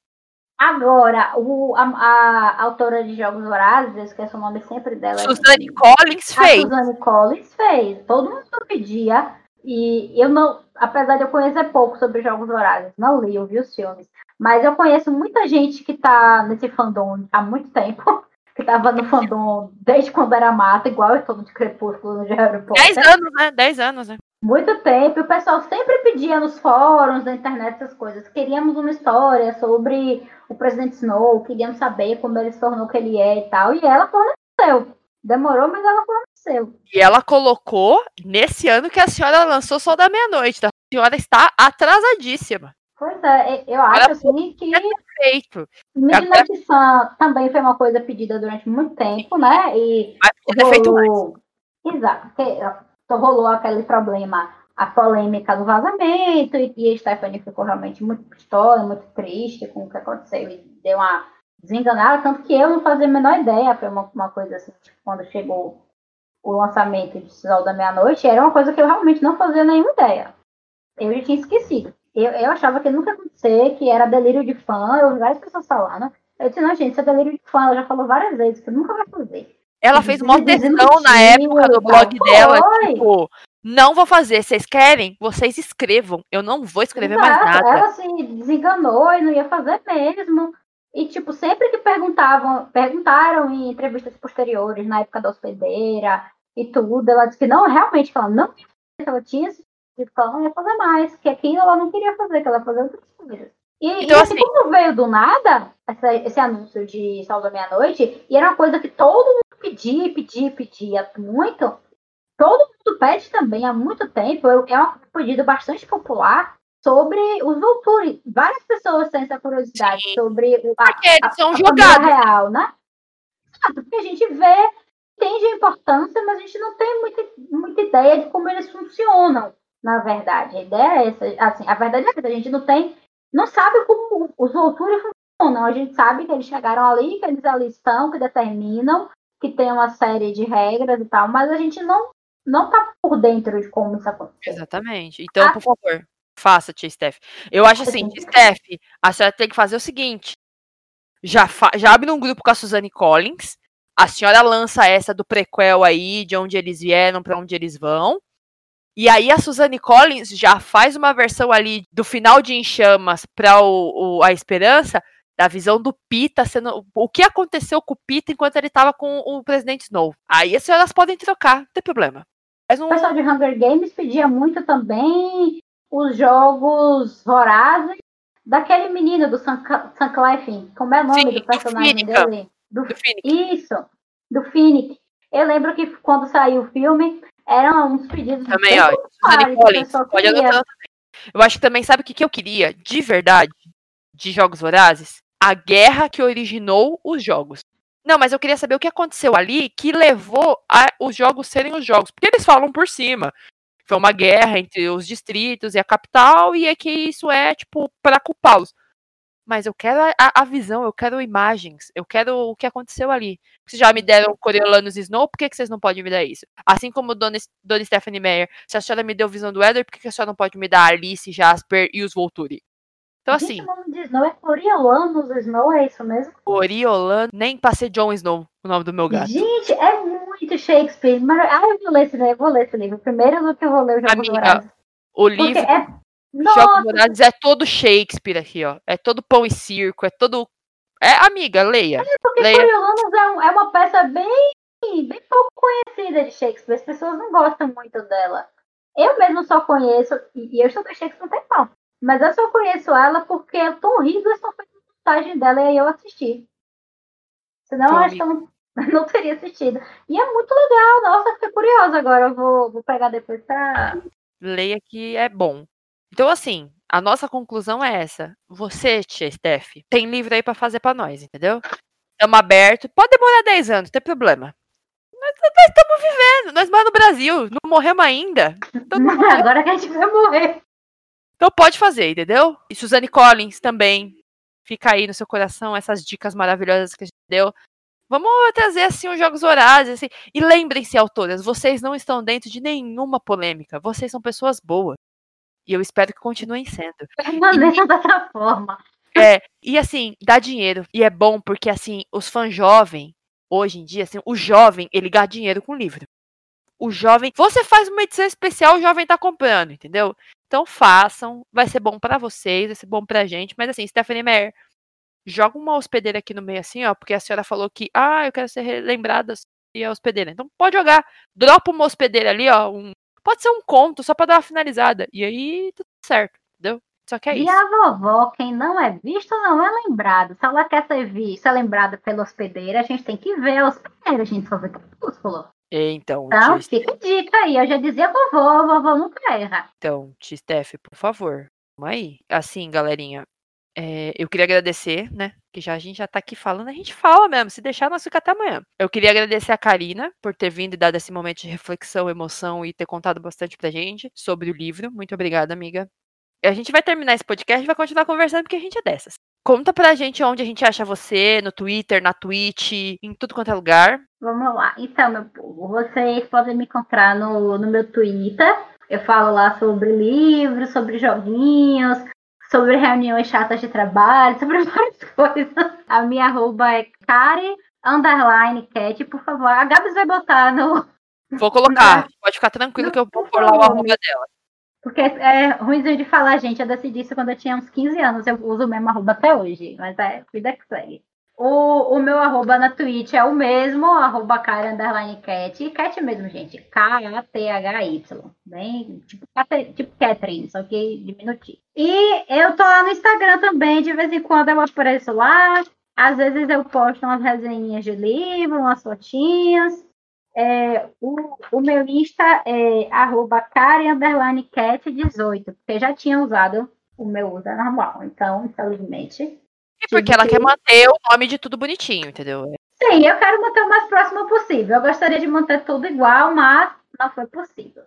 Agora, o, a, a autora de Jogos Vorazes, eu esqueço o nome sempre dela. Suzanne Collins A fez. Suzanne Collins fez. Todo mundo pedia. E eu não, apesar de eu conhecer pouco sobre Jogos Vorazes, não li, eu vi os filmes. Mas eu conheço muita gente que tá nesse fandom há muito tempo. Que tava no fandom desde quando era mata, igual eu tô no de Crepúsculo no de Harry Potter. 10 anos, né? 10 anos, né? Muito tempo. E o pessoal sempre pedia nos fóruns, na internet, essas coisas. Queríamos uma história sobre o presidente Snow, queríamos saber como ele se tornou o que ele é e tal. E ela forneceu. Demorou, mas ela forneceu. E ela colocou nesse ano que a senhora lançou Sol da Meia-Noite. tá? A senhora está atrasadíssima. Pois é, eu acho assim que Feito. Midnight Sun também foi uma coisa pedida durante muito tempo, né? E Mas ter feito rolou. Exato, porque só rolou aquele problema, a polêmica do vazamento, e, e a Stephanie ficou realmente muito pistola, muito triste com o que aconteceu e deu uma desenganada, tanto que eu não fazia a menor ideia, foi uma, uma coisa assim, tipo, quando chegou o lançamento de Sol da Meia-Noite, era uma coisa que eu realmente não fazia nenhuma ideia. Eu já tinha esquecido. Eu, eu achava que nunca ia acontecer, que era delírio de fã, eu ouvi várias pessoas falando. Eu disse, não, gente, isso é delírio de fã, ela já falou várias vezes que nunca vai fazer. Ela fez uma textão na época do blog foi. dela, tipo, não vou fazer, vocês querem? Vocês escrevam. Eu não vou escrever mais Exato, nada. Ela se desenganou e não ia fazer mesmo. E, tipo, sempre que perguntavam, perguntaram em entrevistas posteriores, na época da hospedeira e tudo, ela disse que não, realmente, que ela não ia fazer, que ela tinha se que ela não ia fazer mais, que aquilo ela não queria fazer, que ela ia fazer outras coisas. E, Então, e assim, assim- como veio do nada, essa- esse anúncio de Sal da Meia-Noite, e era uma coisa que todo mundo pedia, pedia, pedia muito, todo mundo pede também há muito tempo, é um pedido bastante popular, sobre os Volturi. Várias pessoas têm essa curiosidade Sim. sobre o, a, eles são a jogados. família real, né? Exato, porque a gente vê, entende a importância, mas a gente não tem muita, muita ideia de como eles funcionam, na verdade. A ideia é essa. Assim, a verdade é que a gente não tem, não sabe como os Volturi não. A gente sabe que eles chegaram ali, que eles ali estão, que determinam, que tem uma série de regras e tal, mas a gente não, não tá por dentro de como isso aconteceu. Exatamente. Então, ah. por favor, faça, tia Steph. Eu acho assim, tia Steph, a senhora tem que fazer o seguinte: já, já abre um grupo com a Suzane Collins, a senhora lança essa do prequel aí, de onde eles vieram, para onde eles vão. E aí a Suzanne Collins já faz uma versão ali do final de Em Chamas para o, o, a Esperança, da visão do Pita sendo. O que aconteceu com o Pita enquanto ele estava com o presidente Snow. Aí as senhoras podem trocar, não tem problema. Um... O pessoal de Hunger Games pedia muito também os jogos vorazes daquele menino do Sam, Sam Como é o nome Sim, do personagem dele? Do, do Isso, do Phoenix. Eu lembro que quando saiu o filme, eram uns pedidos. Também, ó. Suzane Collins, pode anotar também. Eu acho que também, sabe o que, que eu queria, de verdade, de Jogos Vorazes? A guerra que originou os jogos. Não, mas eu queria saber o que aconteceu ali que levou a os jogos serem os jogos. Porque eles falam por cima. Foi uma guerra entre os distritos e a capital, e é que isso é, tipo, para culpá-los mas eu quero a, a, visão, eu quero imagens, eu quero o que aconteceu ali. Vocês já me deram Coriolanus Snow, por que, que vocês não podem me dar isso? Assim como Dona, Dona Stephanie Meyer, se a senhora me deu visão do Edward, por que, que a senhora não pode me dar Alice, Jasper e os Volturi? Então, assim. Gente, o nome de Snow é Coriolanus Snow, é isso mesmo? Coriolanus, nem pra ser Jon Snow, o nome do meu gato. Gente, é muito Shakespeare. Mas, ah, eu vou ler esse livro, eu vou ler esse livro. Primeiro do que eu vou ler o Jogo Amiga, O livro. É Jogos Vorazes é todo Shakespeare aqui, ó. É todo pão e circo, é todo. É, amiga, leia. É porque leia. Coriolanus é, um, é uma peça bem, bem pouco conhecida de Shakespeare. As pessoas não gostam muito dela. Eu mesmo só conheço, e eu estudei Shakespeare não tem pau. Mas eu só conheço ela porque o Tom Hiddleston fez montagem dela e aí eu assisti. Senão Tom eu acho que eu não, não, teria assistido. E é muito legal, nossa, fiquei curiosa agora. Eu vou, vou pegar depois pra. Leia que é bom. Então, assim, a nossa conclusão é essa. Você, tia Steph, tem livro aí para fazer para nós, entendeu? Estamos abertos. Pode demorar 10 anos, não tem problema. Nós, estamos vivendo, nós moramos no Brasil, não morremos ainda. Então, não, agora que a gente vai morrer. Então pode fazer, entendeu? E Suzanne Collins também. Fica aí no seu coração essas dicas maravilhosas que a gente deu. Vamos trazer assim os jogos horários, assim. E lembrem-se, autoras, vocês não estão dentro de nenhuma polêmica. Vocês são pessoas boas. E eu espero que continuem sendo. Permaneçam dessa forma. É, e assim, dá dinheiro. E é bom porque, assim, os fãs jovens, hoje em dia, assim, o jovem, ele ganha dinheiro com livro. O jovem, você faz uma edição especial, o jovem tá comprando, entendeu? Então façam, vai ser bom para vocês, vai ser bom pra gente. Mas assim, Stephanie Meyer, joga uma hospedeira aqui no meio assim, ó, porque a senhora falou que, ah, eu quero ser lembrada e a hospedeira. Então pode jogar, dropa uma hospedeira ali, ó, um Pode ser um conto, só pra dar uma finalizada. E aí, tudo certo, entendeu? Só que é e isso. E a vovó, quem não é visto, não é lembrado. Se ela quer ser vista, é lembrada pela hospedeira, a gente tem que ver a hospedeira, a gente só vê crepúsculo. Então, então fica a dica aí. Eu já dizia vovó, a vovó nunca erra. Então, Steph, por favor, vamos aí. Assim, galerinha, é, eu queria agradecer, né? Que já a gente já tá aqui falando, a gente fala mesmo. Se deixar, nós fica até amanhã. Eu queria agradecer a Karina por ter vindo e dado esse momento de reflexão, emoção e ter contado bastante pra gente sobre o livro. Muito obrigada, amiga. A gente vai terminar esse podcast e vai continuar conversando porque a gente é dessas. Conta pra gente onde a gente acha você, no Twitter, na Twitch, em tudo quanto é lugar. Vamos lá. Então, meu povo, vocês podem me encontrar no, no meu Twitter. Eu falo lá sobre livros, sobre joguinhos, sobre reuniões chatas de trabalho, sobre várias coisas. A minha arroba é Kari underline cat, por favor. A Gabs vai botar no. Vou colocar, pode ficar tranquilo que eu vou pôr lá o arroba dela. Porque é ruim de falar, gente. Eu decidi isso quando eu tinha uns 15 anos. Eu uso o mesmo arroba até hoje. Mas é vida que segue. O, o meu arroba na Twitch é o mesmo, arroba cara underline cat. Cat mesmo, gente. K-A-T-H-Y. Bem, tipo, tipo Catherine, só que diminutivo. E eu tô lá no Instagram também, de vez em quando eu apareço lá. Às vezes eu posto umas resenhas de livro, umas fotinhas. É, o, o meu Insta é arroba underline cat18, porque já tinha usado o meu uso normal. Então, infelizmente, porque ela quer manter o nome de tudo bonitinho, entendeu? Sim, eu quero manter o mais próximo possível. Eu gostaria de manter tudo igual, mas não foi possível.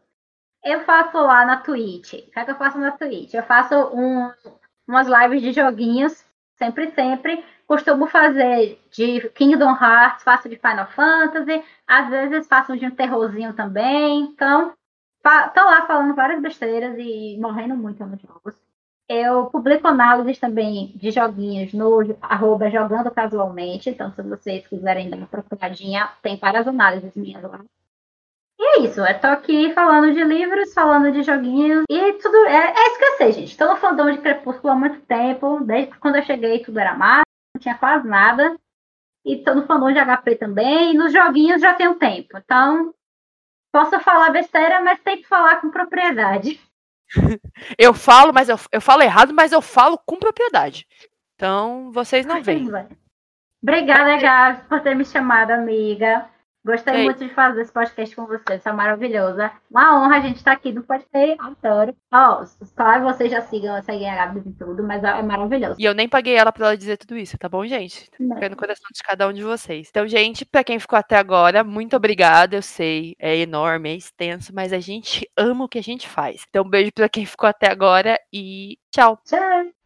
Eu faço lá na Twitch. O que, é que eu faço na Twitch? Eu faço um, umas lives de joguinhos sempre, sempre. Costumo fazer de Kingdom Hearts, faço de Final Fantasy, às vezes faço de um terrorzinho também. Então, tô lá falando várias besteiras e morrendo muito nos jogos. Eu publico análises também de joguinhos no arroba jogando casualmente. Então, se vocês quiserem dar uma procuradinha, tem várias análises minhas lá. E é isso, eu tô aqui falando de livros, falando de joguinhos e tudo. É, é isso que eu sei, gente. Tô no fandom de Crepúsculo há muito tempo. Desde quando eu cheguei, tudo era massa, não tinha quase nada. E tô no fandom de HP também. E nos joguinhos já tenho tempo. Então, posso falar besteira, mas tem que falar com propriedade. eu falo, mas eu, eu falo errado, mas eu falo com propriedade. Então, vocês não veem. Obrigada, Gabi, por ter me chamado, amiga. Gostei Ei. muito de fazer esse podcast com você, você é maravilhosa. Uma honra a gente estar tá aqui no podcast, adoro. Ó, oh, claro, vocês já sigam, seguem a Gabi e tudo, mas é maravilhoso. E eu nem paguei ela pra ela dizer tudo isso, tá bom, gente? Fica no coração de cada um de vocês. Então, gente, pra quem ficou até agora, muito obrigada. Eu sei, é enorme, é extenso, mas a gente ama o que a gente faz. Então, um beijo pra quem ficou até agora e tchau. Tchau.